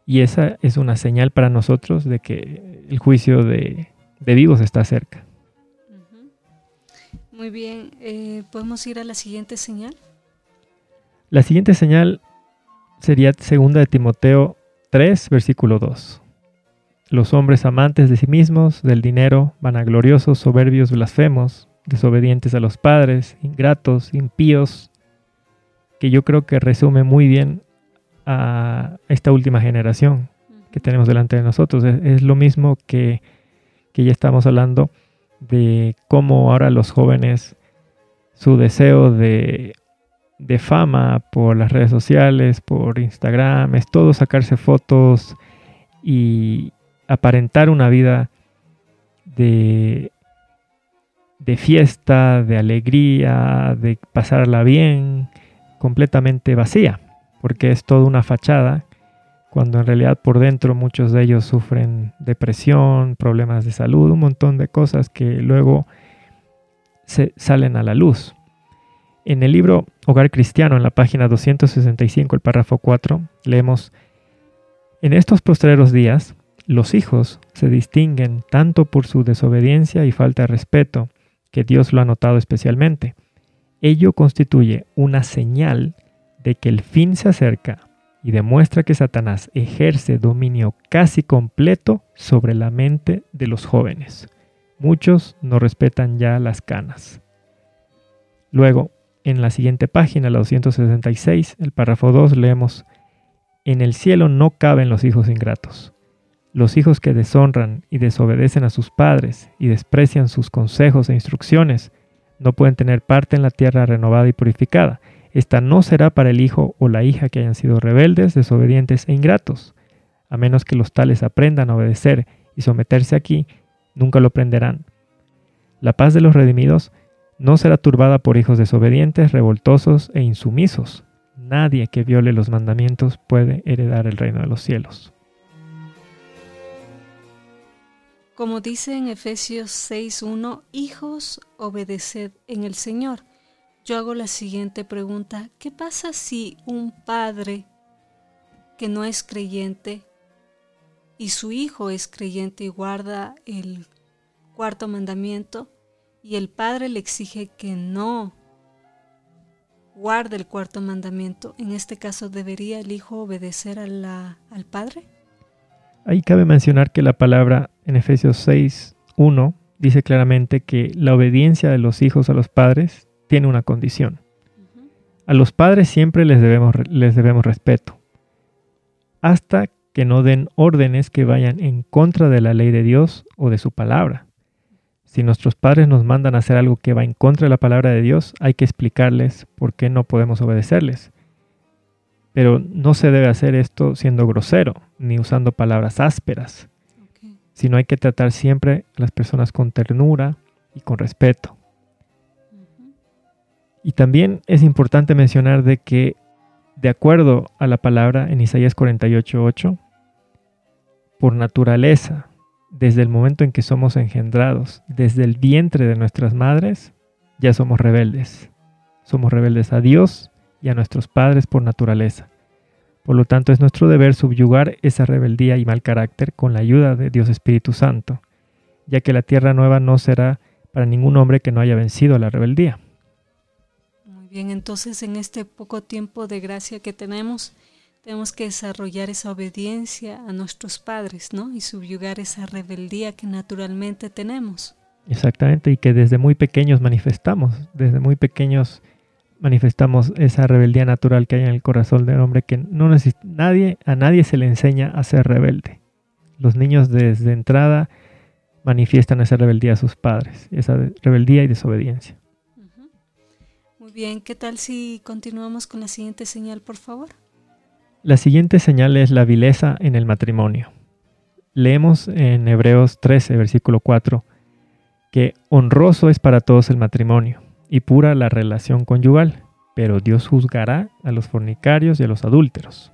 Y esa es una señal para nosotros de que el juicio de, vivos está cerca. Muy bien, eh, ¿podemos ir a la siguiente señal? La siguiente señal sería segunda de Timoteo 3, versículo 2. Los hombres amantes de sí mismos, del dinero, vanagloriosos, soberbios, blasfemos, desobedientes a los padres, ingratos, impíos, que yo creo que resume muy bien a esta última generación que tenemos delante de nosotros. Es, lo mismo que, que ya estamos hablando de cómo ahora los jóvenes, su deseo de de fama por las redes sociales, por Instagram, es todo sacarse fotos y aparentar una vida de, de fiesta, de alegría, de pasarla bien, completamente vacía, porque es toda una fachada, cuando en realidad por dentro muchos de ellos sufren depresión, problemas de salud, un montón de cosas que luego se salen a la luz. En el libro Hogar Cristiano, en la página 265, el párrafo 4, leemos, En estos postreros días, los hijos se distinguen tanto por su desobediencia y falta de respeto, que Dios lo ha notado especialmente. Ello constituye una señal de que el fin se acerca y demuestra que Satanás ejerce dominio casi completo sobre la mente de los jóvenes. Muchos no respetan ya las canas. Luego, en la siguiente página, la 266, el párrafo 2, leemos, En el cielo no caben los hijos ingratos. Los hijos que deshonran y desobedecen a sus padres y desprecian sus consejos e instrucciones no pueden tener parte en la tierra renovada y purificada. Esta no será para el hijo o la hija que hayan sido rebeldes, desobedientes e ingratos. A menos que los tales aprendan a obedecer y someterse aquí, nunca lo aprenderán. La paz de los redimidos no será turbada por hijos desobedientes, revoltosos e insumisos. Nadie que viole los mandamientos puede heredar el reino de los cielos. Como dice en Efesios 6.1, hijos, obedeced en el Señor. Yo hago la siguiente pregunta, ¿qué pasa si un padre que no es creyente y su hijo es creyente y guarda el cuarto mandamiento? y el padre le exige que no guarde el cuarto mandamiento, en este caso, ¿debería el hijo obedecer al padre? Ahí cabe mencionar que la palabra en Efesios 6, 1 dice claramente que la obediencia de los hijos a los padres tiene una condición. A los padres siempre les debemos, les debemos respeto, hasta que no den órdenes que vayan en contra de la ley de Dios o de su palabra. Si nuestros padres nos mandan a hacer algo que va en contra de la palabra de Dios, hay que explicarles por qué no podemos obedecerles. Pero no se debe hacer esto siendo grosero, ni usando palabras ásperas, sino hay que tratar siempre a las personas con ternura y con respeto. Y también es importante mencionar de que, de acuerdo a la palabra en Isaías 48:8, por naturaleza desde el momento en que somos engendrados, desde el vientre de nuestras madres, ya somos rebeldes. Somos rebeldes a Dios y a nuestros padres por naturaleza. Por lo tanto, es nuestro deber subyugar esa rebeldía y mal carácter con la ayuda de Dios Espíritu Santo, ya que la tierra nueva no será para ningún hombre que no haya vencido la rebeldía. Muy bien, entonces en este poco tiempo de gracia que tenemos, tenemos que desarrollar esa obediencia a nuestros padres, ¿no? Y subyugar esa rebeldía que naturalmente tenemos. Exactamente, y que desde muy pequeños manifestamos, desde muy pequeños manifestamos esa rebeldía natural que hay en el corazón del hombre que no necesita, nadie, a nadie se le enseña a ser rebelde. Los niños desde entrada manifiestan esa rebeldía a sus padres, esa rebeldía y desobediencia. Muy bien, ¿qué tal si continuamos con la siguiente señal, por favor? La siguiente señal es la vileza en el matrimonio. Leemos en Hebreos 13, versículo 4, que honroso es para todos el matrimonio y pura la relación conyugal, pero Dios juzgará a los fornicarios y a los adúlteros.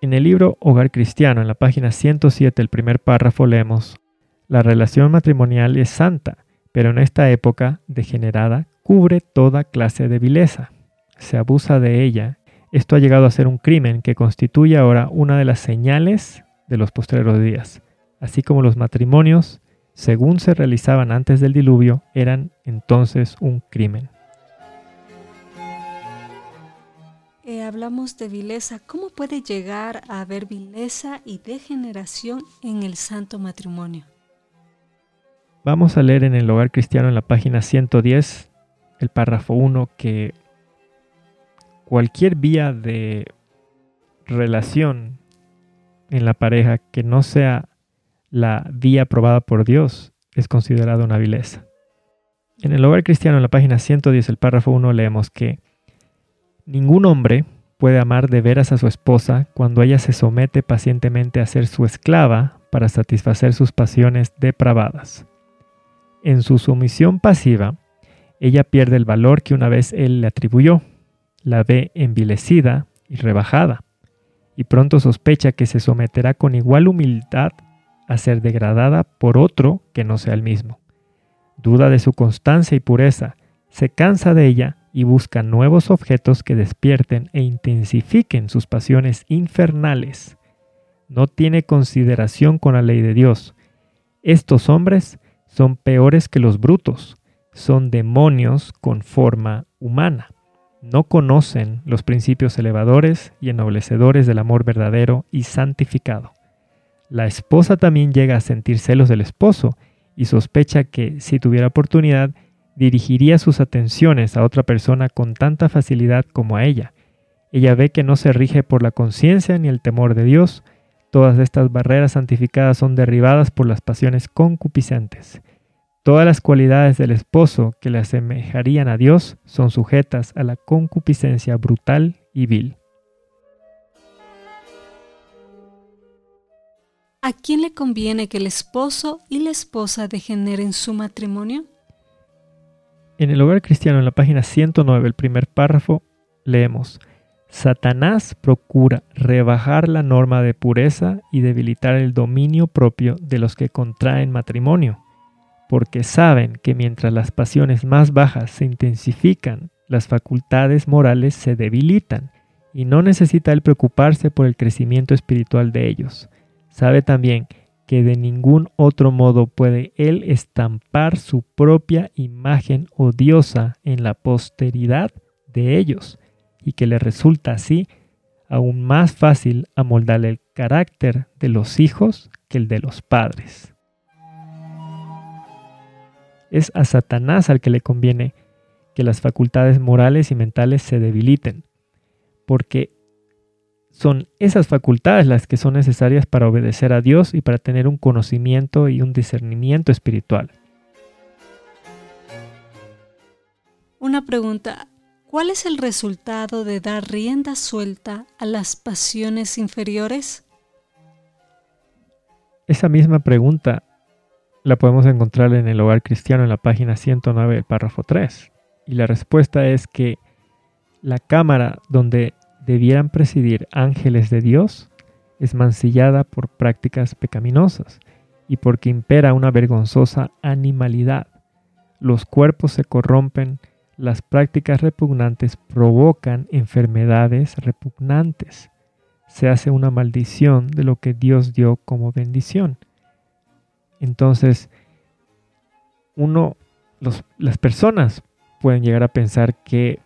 En el libro Hogar Cristiano, en la página 107, el primer párrafo, leemos, La relación matrimonial es santa, pero en esta época degenerada cubre toda clase de vileza. Se abusa de ella. Esto ha llegado a ser un crimen que constituye ahora una de las señales de los postreros días, así como los matrimonios, según se realizaban antes del diluvio, eran entonces un crimen. Eh, hablamos de vileza. ¿Cómo puede llegar a haber vileza y degeneración en el santo matrimonio? Vamos a leer en el hogar cristiano en la página 110, el párrafo 1, que cualquier vía de relación en la pareja que no sea la vía aprobada por Dios es considerada una vileza. En el hogar cristiano en la página 110, el párrafo 1, leemos que Ningún hombre puede amar de veras a su esposa cuando ella se somete pacientemente a ser su esclava para satisfacer sus pasiones depravadas. En su sumisión pasiva, ella pierde el valor que una vez él le atribuyó, la ve envilecida y rebajada, y pronto sospecha que se someterá con igual humildad a ser degradada por otro que no sea el mismo. Duda de su constancia y pureza, se cansa de ella y busca nuevos objetos que despierten e intensifiquen sus pasiones infernales. No tiene consideración con la ley de Dios. Estos hombres son peores que los brutos, son demonios con forma humana. No conocen los principios elevadores y ennoblecedores del amor verdadero y santificado. La esposa también llega a sentir celos del esposo y sospecha que, si tuviera oportunidad, dirigiría sus atenciones a otra persona con tanta facilidad como a ella. Ella ve que no se rige por la conciencia ni el temor de Dios. Todas estas barreras santificadas son derribadas por las pasiones concupiscentes. Todas las cualidades del esposo que le asemejarían a Dios son sujetas a la concupiscencia brutal y vil. ¿A quién le conviene que el esposo y la esposa degeneren su matrimonio? En el hogar cristiano, en la página 109, el primer párrafo, leemos, Satanás procura rebajar la norma de pureza y debilitar el dominio propio de los que contraen matrimonio, porque saben que mientras las pasiones más bajas se intensifican, las facultades morales se debilitan, y no necesita él preocuparse por el crecimiento espiritual de ellos. Sabe también que de ningún otro modo puede él estampar su propia imagen odiosa en la posteridad de ellos, y que le resulta así aún más fácil amoldar el carácter de los hijos que el de los padres. Es a Satanás al que le conviene que las facultades morales y mentales se debiliten, porque son esas facultades las que son necesarias para obedecer a Dios y para tener un conocimiento y un discernimiento espiritual. Una pregunta, ¿cuál es el resultado de dar rienda suelta a las pasiones inferiores? Esa misma pregunta la podemos encontrar en el hogar cristiano en la página 109, párrafo 3. Y la respuesta es que la cámara donde debieran presidir ángeles de Dios es mancillada por prácticas pecaminosas y porque impera una vergonzosa animalidad. Los cuerpos se corrompen, las prácticas repugnantes provocan enfermedades repugnantes. Se hace una maldición de lo que Dios dio como bendición. Entonces, uno, las personas pueden llegar a pensar que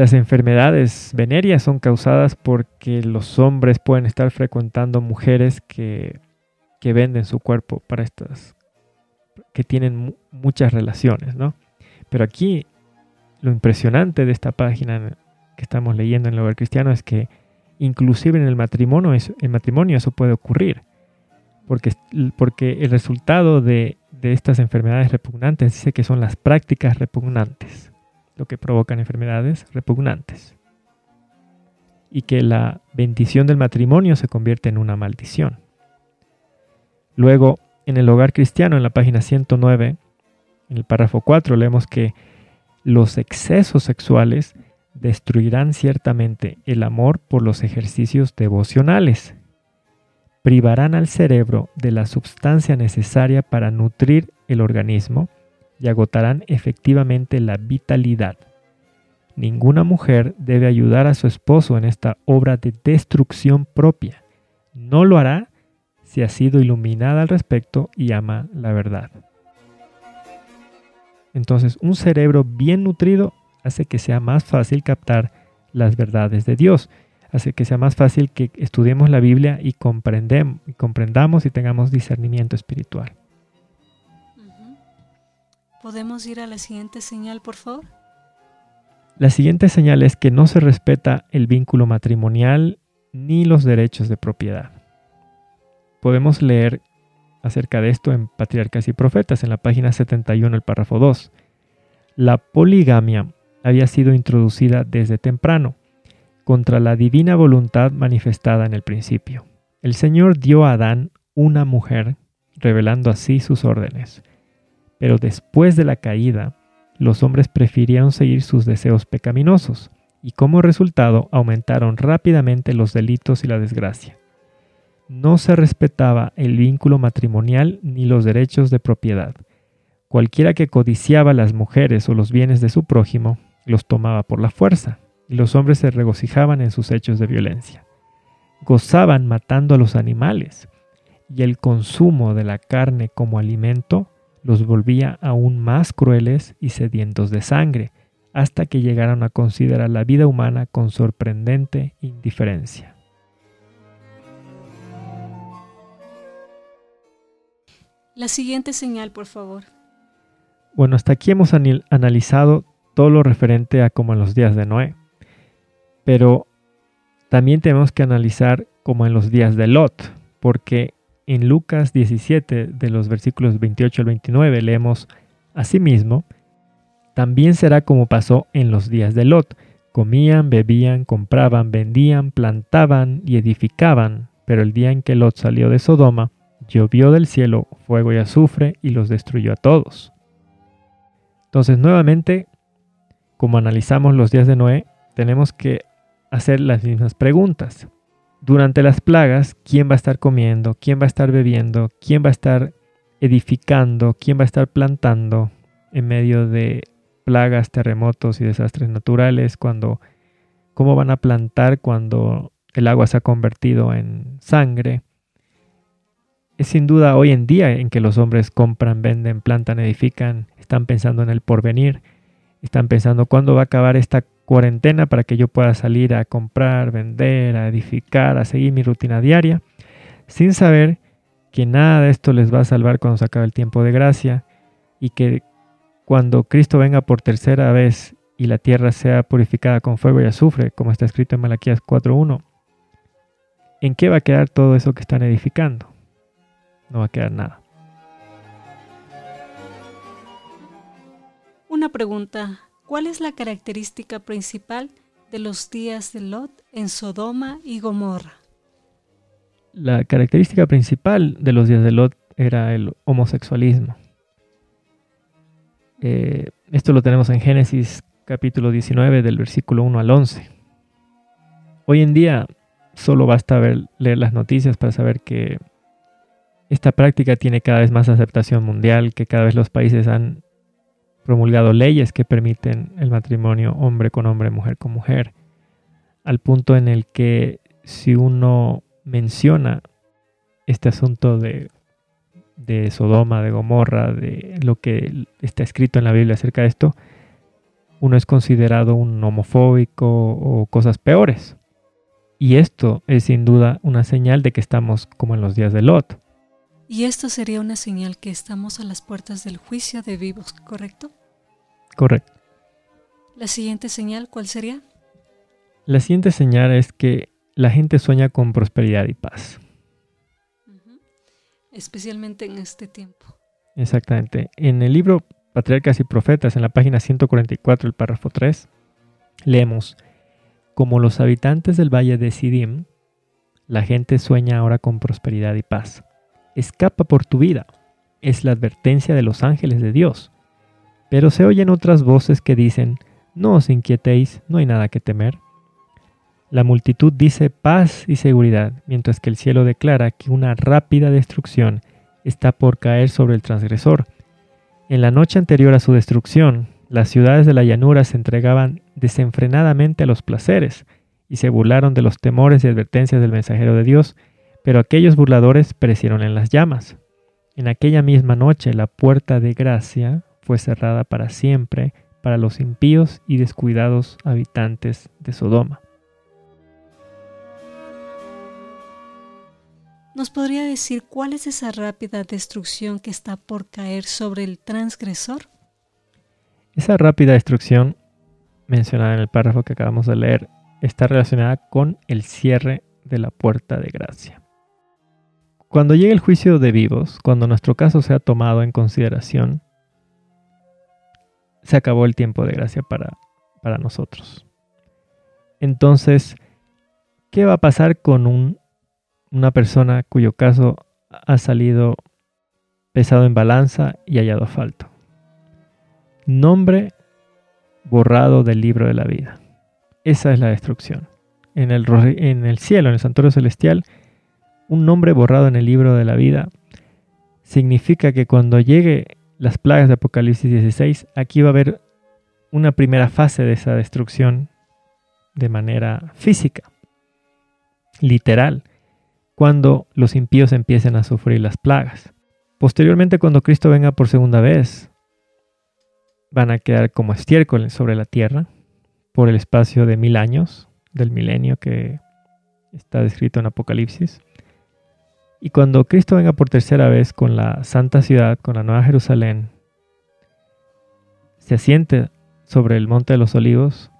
las enfermedades venéreas son causadas porque los hombres pueden estar frecuentando mujeres que, venden su cuerpo para estas, que tienen muchas relaciones, ¿no? Pero aquí lo impresionante de esta página que estamos leyendo en el hogar cristiano es que Inclusive en el matrimonio, el matrimonio eso puede ocurrir, porque, porque el resultado de, de estas enfermedades repugnantes dice que son las prácticas repugnantes, lo que provocan enfermedades repugnantes. Y que la bendición del matrimonio se convierte en una maldición. Luego, en el hogar cristiano, en la página 109, en el párrafo 4, leemos que los excesos sexuales destruirán ciertamente el amor por los ejercicios devocionales, privarán al cerebro de la sustancia necesaria para nutrir el organismo y agotarán efectivamente la vitalidad. Ninguna mujer debe ayudar a su esposo en esta obra de destrucción propia. No lo hará si ha sido iluminada al respecto y ama la verdad. Entonces, un cerebro bien nutrido hace que sea más fácil captar las verdades de Dios, hace que sea más fácil que estudiemos la Biblia y, comprendamos y tengamos discernimiento espiritual. ¿Podemos ir a la siguiente señal, por favor? La siguiente señal es que no se respeta el vínculo matrimonial ni los derechos de propiedad. Podemos leer acerca de esto en Patriarcas y Profetas, en la página 71, el párrafo 2. La poligamia había sido introducida desde temprano, contra la divina voluntad manifestada en el principio. El Señor dio a Adán una mujer, revelando así sus órdenes. Pero después de la caída, los hombres prefirieron seguir sus deseos pecaminosos, y como resultado aumentaron rápidamente los delitos y la desgracia no se respetaba el vínculo matrimonial ni los derechos de propiedad. Cualquiera que codiciaba las mujeres o los bienes de su prójimo los tomaba por la fuerza, y los hombres se regocijaban en sus hechos de violencia. Gozaban matando a los animales, y el consumo de la carne como alimento los volvía aún más crueles y sedientos de sangre, hasta que llegaron a considerar la vida humana con sorprendente indiferencia. La siguiente señal, por favor. Bueno, hasta aquí hemos analizado todo lo referente a como en los días de Noé. Pero también tenemos que analizar como en los días de Lot, porque en Lucas 17, de los versículos 28 al 29, leemos asimismo, también será como pasó en los días de Lot. Comían, bebían, compraban, vendían, plantaban y edificaban, pero el día en que Lot salió de Sodoma, llovió del cielo fuego y azufre y los destruyó a todos. Entonces, nuevamente, como analizamos los días de Noé, tenemos que hacer las mismas preguntas. Durante las plagas, ¿quién va a estar comiendo? ¿Quién va a estar bebiendo? ¿Quién va a estar edificando? ¿Quién va a estar plantando en medio de plagas, terremotos y desastres naturales? Cuando, ¿Cómo van a plantar cuando el agua se ha convertido en sangre? es sin duda hoy en día en que los hombres compran, venden, plantan, edifican, están pensando en el porvenir, están pensando cuándo va a acabar esta cuarentena para que yo pueda salir a comprar, vender, a edificar, a seguir mi rutina diaria, sin saber que nada de esto les va a salvar cuando se acabe el tiempo de gracia y que cuando Cristo venga por tercera vez y la tierra sea purificada con fuego y azufre, como está escrito en Malaquías 4.1, ¿en qué va a quedar todo eso que están edificando? no va a quedar nada. Una pregunta, ¿cuál es la característica principal de los días de Lot en Sodoma y Gomorra? La característica principal de los días de Lot era el homosexualismo. Eh, esto lo tenemos en Génesis capítulo 19 del versículo 1 al 11. Hoy en día solo basta leer las noticias para saber que esta práctica tiene cada vez más aceptación mundial, que cada vez los países han promulgado leyes que permiten el matrimonio hombre con hombre, mujer con mujer, al punto en el que si uno menciona este asunto de, de Sodoma, de Gomorra, de lo que está escrito en la Biblia acerca de esto, uno es considerado un homofóbico o cosas peores. Y esto es sin duda una señal de que estamos como en los días de Lot. Y esto sería una señal que estamos a las puertas del juicio de vivos, ¿correcto? Correcto. La siguiente señal, ¿cuál sería? La siguiente señal es que la gente sueña con prosperidad y paz. Especialmente en este tiempo. Exactamente. En el libro Patriarcas y Profetas, en la página 144, el párrafo 3, leemos, como los habitantes del valle de Sidim, la gente sueña ahora con prosperidad y paz. Escapa por tu vida. Es la advertencia de los ángeles de Dios. Pero se oyen otras voces que dicen, no os inquietéis, no hay nada que temer. La multitud dice paz y seguridad, mientras que el cielo declara que una rápida destrucción está por caer sobre el transgresor. En la noche anterior a su destrucción, las ciudades de la llanura se entregaban desenfrenadamente a los placeres y se burlaron de los temores y advertencias del mensajero de Dios, pero aquellos burladores perecieron en las llamas. En aquella misma noche la puerta de gracia fue cerrada para siempre para los impíos y descuidados habitantes de Sodoma. ¿Nos podría decir cuál es esa rápida destrucción que está por caer sobre el transgresor? Esa rápida destrucción mencionada en el párrafo que acabamos de leer está relacionada con el cierre de la puerta de gracia. Cuando llegue el juicio de vivos, cuando nuestro caso sea tomado en consideración, se acabó el tiempo de gracia para, para nosotros. Entonces, ¿qué va a pasar con un, una persona cuyo caso ha salido pesado en balanza y hallado falto? Nombre borrado del libro de la vida. Esa es la destrucción. En el, en el cielo, en el santuario celestial, un nombre borrado en el libro de la vida significa que cuando llegue las plagas de Apocalipsis 16, aquí va a haber una primera fase de esa destrucción de manera física, literal, cuando los impíos empiecen a sufrir las plagas. Posteriormente, cuando Cristo venga por segunda vez, van a quedar como estiércol sobre la tierra por el espacio de mil años del milenio que está descrito en Apocalipsis. Y cuando Cristo venga por tercera vez con la santa ciudad, con la nueva Jerusalén, se asiente sobre el monte de los olivos,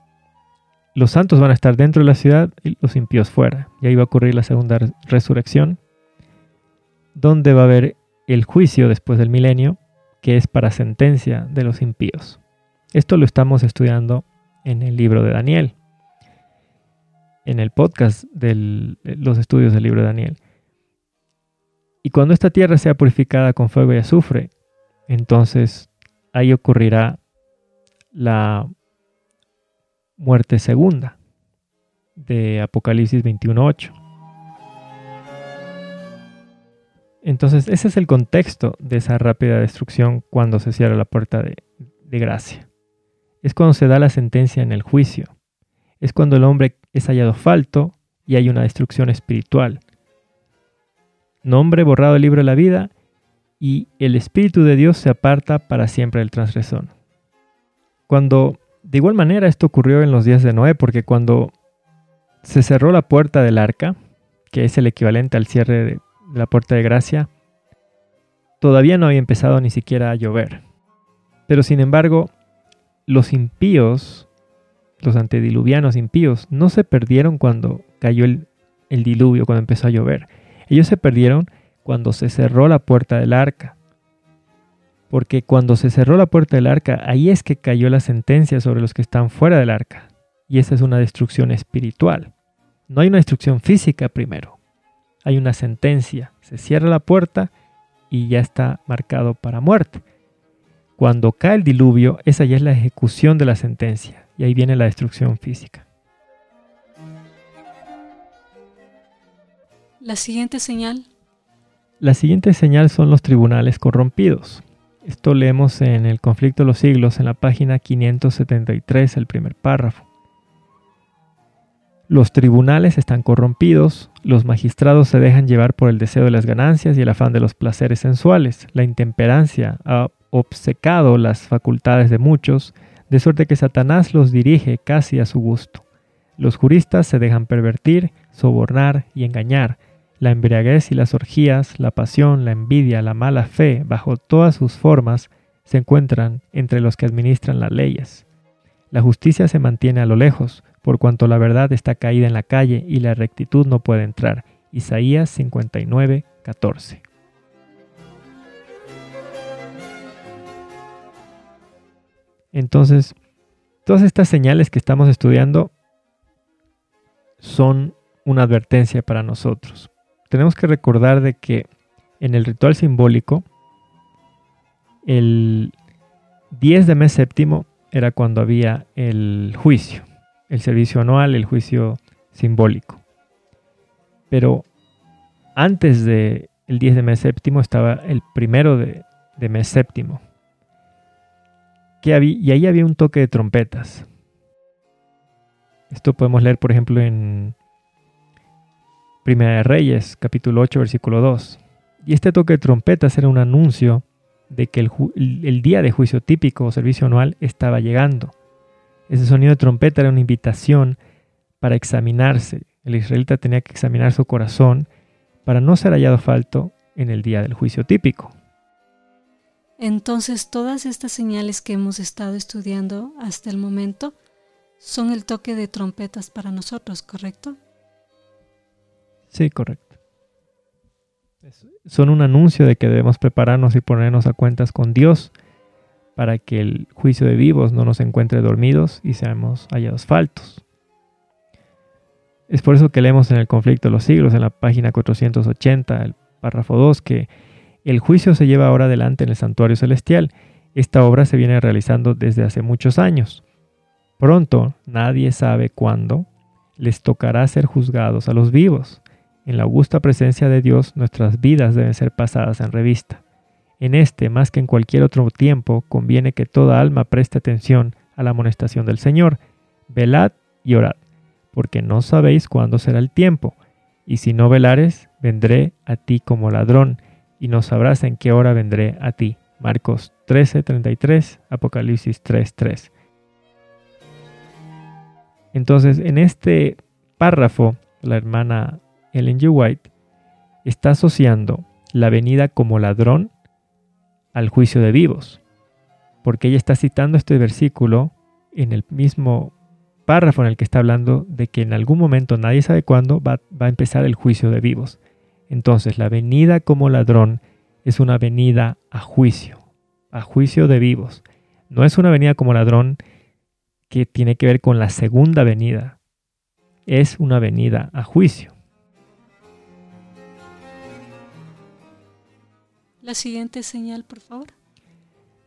los santos van a estar dentro de la ciudad y los impíos fuera. Y ahí va a ocurrir la segunda resurrección, donde va a haber el juicio después del milenio, que es para sentencia de los impíos. Esto lo estamos estudiando en el libro de Daniel, en el podcast de los estudios del libro de Daniel. Y cuando esta tierra sea purificada con fuego y azufre, entonces ahí ocurrirá la muerte segunda de Apocalipsis 21.8. Entonces ese es el contexto de esa rápida destrucción cuando se cierra la puerta de, de gracia. Es cuando se da la sentencia en el juicio. Es cuando el hombre es hallado falto y hay una destrucción espiritual nombre borrado del libro de la vida, y el Espíritu de Dios se aparta para siempre del transgresor. Cuando, de igual manera, esto ocurrió en los días de Noé, porque cuando se cerró la puerta del arca, que es el equivalente al cierre de la puerta de gracia, todavía no había empezado ni siquiera a llover. Pero sin embargo, los impíos, los antediluvianos impíos, no se perdieron cuando cayó el, el diluvio, cuando empezó a llover ellos se perdieron cuando se cerró la puerta del arca. Porque cuando se cerró la puerta del arca, ahí es que cayó la sentencia sobre los que están fuera del arca. Y esa es una destrucción espiritual. No hay una destrucción física primero. Hay una sentencia. Se cierra la puerta y ya está marcado para muerte. Cuando cae el diluvio, esa ya es la ejecución de la sentencia. Y ahí viene la destrucción física. La siguiente señal. La siguiente señal son los tribunales corrompidos. Esto leemos en el conflicto de los siglos en la página 573, el primer párrafo. Los tribunales están corrompidos, los magistrados se dejan llevar por el deseo de las ganancias y el afán de los placeres sensuales. La intemperancia ha obcecado las facultades de muchos, de suerte que Satanás los dirige casi a su gusto. Los juristas se dejan pervertir, sobornar y engañar, la embriaguez y las orgías, la pasión, la envidia, la mala fe, bajo todas sus formas, se encuentran entre los que administran las leyes. La justicia se mantiene a lo lejos, por cuanto la verdad está caída en la calle y la rectitud no puede entrar. Isaías 59, 14. Entonces, todas estas señales que estamos estudiando son una advertencia para nosotros. Tenemos que recordar de que en el ritual simbólico, el 10 de mes séptimo era cuando había el juicio, el servicio anual, el juicio simbólico. Pero antes del el 10 de mes séptimo estaba el primero de, mes séptimo. Que había, y ahí había un toque de trompetas. Esto podemos leer, por ejemplo, en Primera de Reyes, capítulo 8, versículo 2. Y este toque de trompetas era un anuncio de que el, día de juicio típico o servicio anual estaba llegando. Ese sonido de trompeta era una invitación para examinarse. El israelita tenía que examinar su corazón para no ser hallado falto en el día del juicio típico. Entonces todas estas señales que hemos estado estudiando hasta el momento son el toque de trompetas para nosotros, ¿correcto? Sí, correcto son un anuncio de que debemos prepararnos y ponernos a cuentas con Dios para que el juicio de vivos no nos encuentre dormidos y seamos hallados faltos. Es por eso que leemos en el conflicto de los siglos, en la página 480, el párrafo 2, que el juicio se lleva ahora adelante en el santuario celestial. Esta obra se viene realizando desde hace muchos años. Pronto, nadie sabe cuándo, les tocará ser juzgados a los vivos. En la augusta presencia de Dios nuestras vidas deben ser pasadas en revista. En este, más que en cualquier otro tiempo, conviene que toda alma preste atención a la amonestación del Señor. Velad y orad, porque no sabéis cuándo será el tiempo. Y si no velares, vendré a ti como ladrón, y no sabrás en qué hora vendré a ti. Marcos 13:33, Apocalipsis 3:3. Entonces, en este párrafo, la hermana Ellen G. White está asociando la venida como ladrón al juicio de vivos, porque ella está citando este versículo en el mismo párrafo en el que está hablando de que en algún momento, nadie sabe cuándo, va, va a empezar el juicio de vivos. Entonces, la venida como ladrón es una venida a juicio, a juicio de vivos. No es una venida como ladrón que tiene que ver con la segunda venida, es una venida a juicio. La siguiente señal, por favor.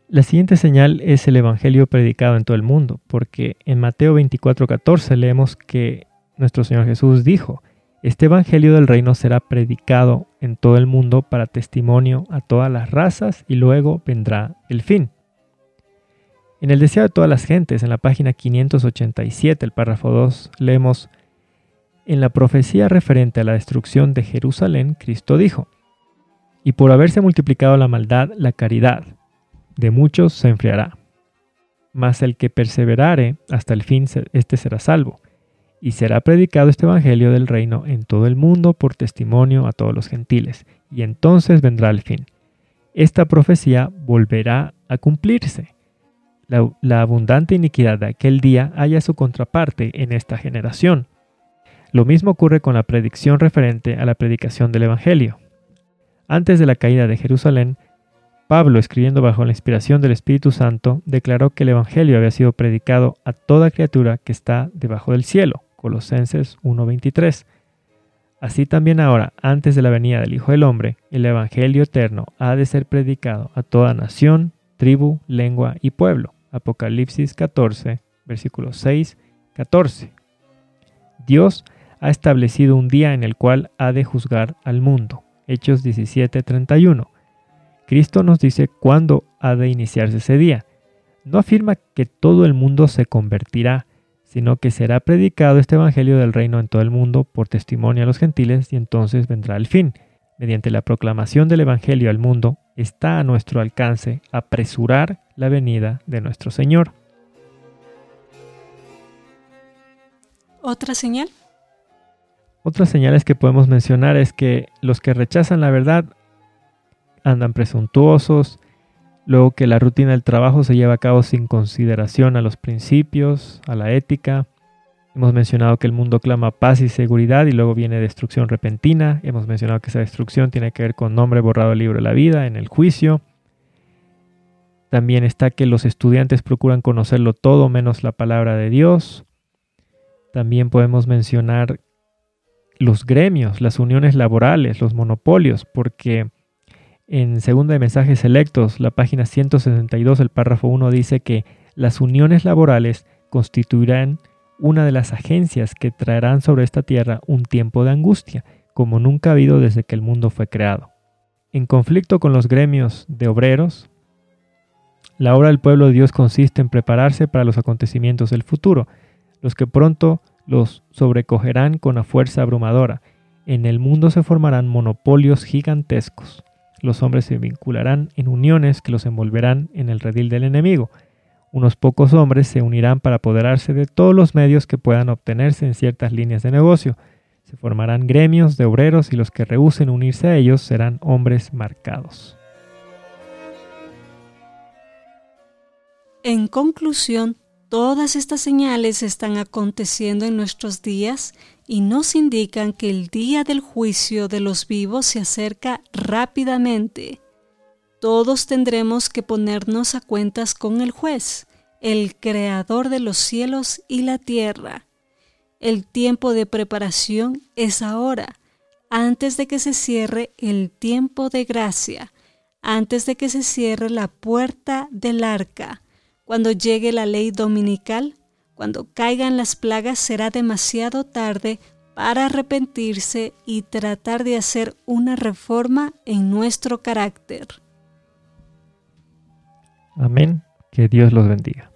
La siguiente señal es el Evangelio predicado en todo el mundo, porque en Mateo 24:14 leemos que nuestro Señor Jesús dijo, este Evangelio del reino será predicado en todo el mundo para testimonio a todas las razas y luego vendrá el fin. En el deseo de todas las gentes, en la página 587, el párrafo 2, leemos, en la profecía referente a la destrucción de Jerusalén, Cristo dijo, y por haberse multiplicado la maldad, la caridad de muchos se enfriará. Mas el que perseverare hasta el fin, éste será salvo. Y será predicado este Evangelio del reino en todo el mundo por testimonio a todos los gentiles, y entonces vendrá el fin. Esta profecía volverá a cumplirse. La, la abundante iniquidad de aquel día haya su contraparte en esta generación. Lo mismo ocurre con la predicción referente a la predicación del Evangelio. Antes de la caída de Jerusalén, Pablo, escribiendo bajo la inspiración del Espíritu Santo, declaró que el Evangelio había sido predicado a toda criatura que está debajo del cielo. Colosenses 1:23. Así también ahora, antes de la venida del Hijo del Hombre, el Evangelio eterno ha de ser predicado a toda nación, tribu, lengua y pueblo. Apocalipsis 14, versículos 6, 14. Dios ha establecido un día en el cual ha de juzgar al mundo. Hechos 17:31. Cristo nos dice cuándo ha de iniciarse ese día. No afirma que todo el mundo se convertirá, sino que será predicado este Evangelio del reino en todo el mundo por testimonio a los gentiles y entonces vendrá el fin. Mediante la proclamación del Evangelio al mundo, está a nuestro alcance apresurar la venida de nuestro Señor. ¿Otra señal? Otras señales que podemos mencionar es que los que rechazan la verdad andan presuntuosos, luego que la rutina del trabajo se lleva a cabo sin consideración a los principios, a la ética, Hemos mencionado que el mundo clama paz y seguridad y luego viene destrucción repentina. Hemos mencionado que esa destrucción tiene que ver con nombre borrado del libro de la vida en el juicio. También está que los estudiantes procuran conocerlo todo menos la palabra de Dios. También podemos mencionar los gremios, las uniones laborales, los monopolios, porque en Segunda de Mensajes Selectos, la página 162, el párrafo 1 dice que las uniones laborales constituirán una de las agencias que traerán sobre esta tierra un tiempo de angustia, como nunca ha habido desde que el mundo fue creado. En conflicto con los gremios de obreros, la obra del pueblo de Dios consiste en prepararse para los acontecimientos del futuro, los que pronto los sobrecogerán con la fuerza abrumadora. En el mundo se formarán monopolios gigantescos. Los hombres se vincularán en uniones que los envolverán en el redil del enemigo. Unos pocos hombres se unirán para apoderarse de todos los medios que puedan obtenerse en ciertas líneas de negocio. Se formarán gremios de obreros y los que rehúsen unirse a ellos serán hombres marcados. En conclusión, todas estas señales están aconteciendo en nuestros días y nos indican que el día del juicio de los vivos se acerca rápidamente todos tendremos que ponernos a cuentas con el juez, el creador de los cielos y la tierra. El tiempo de preparación es ahora, antes de que se cierre el tiempo de gracia, antes de que se cierre la puerta del arca. Cuando llegue la ley dominical, cuando caigan las plagas será demasiado tarde para arrepentirse y tratar de hacer una reforma en nuestro carácter. Amén. Que Dios los bendiga.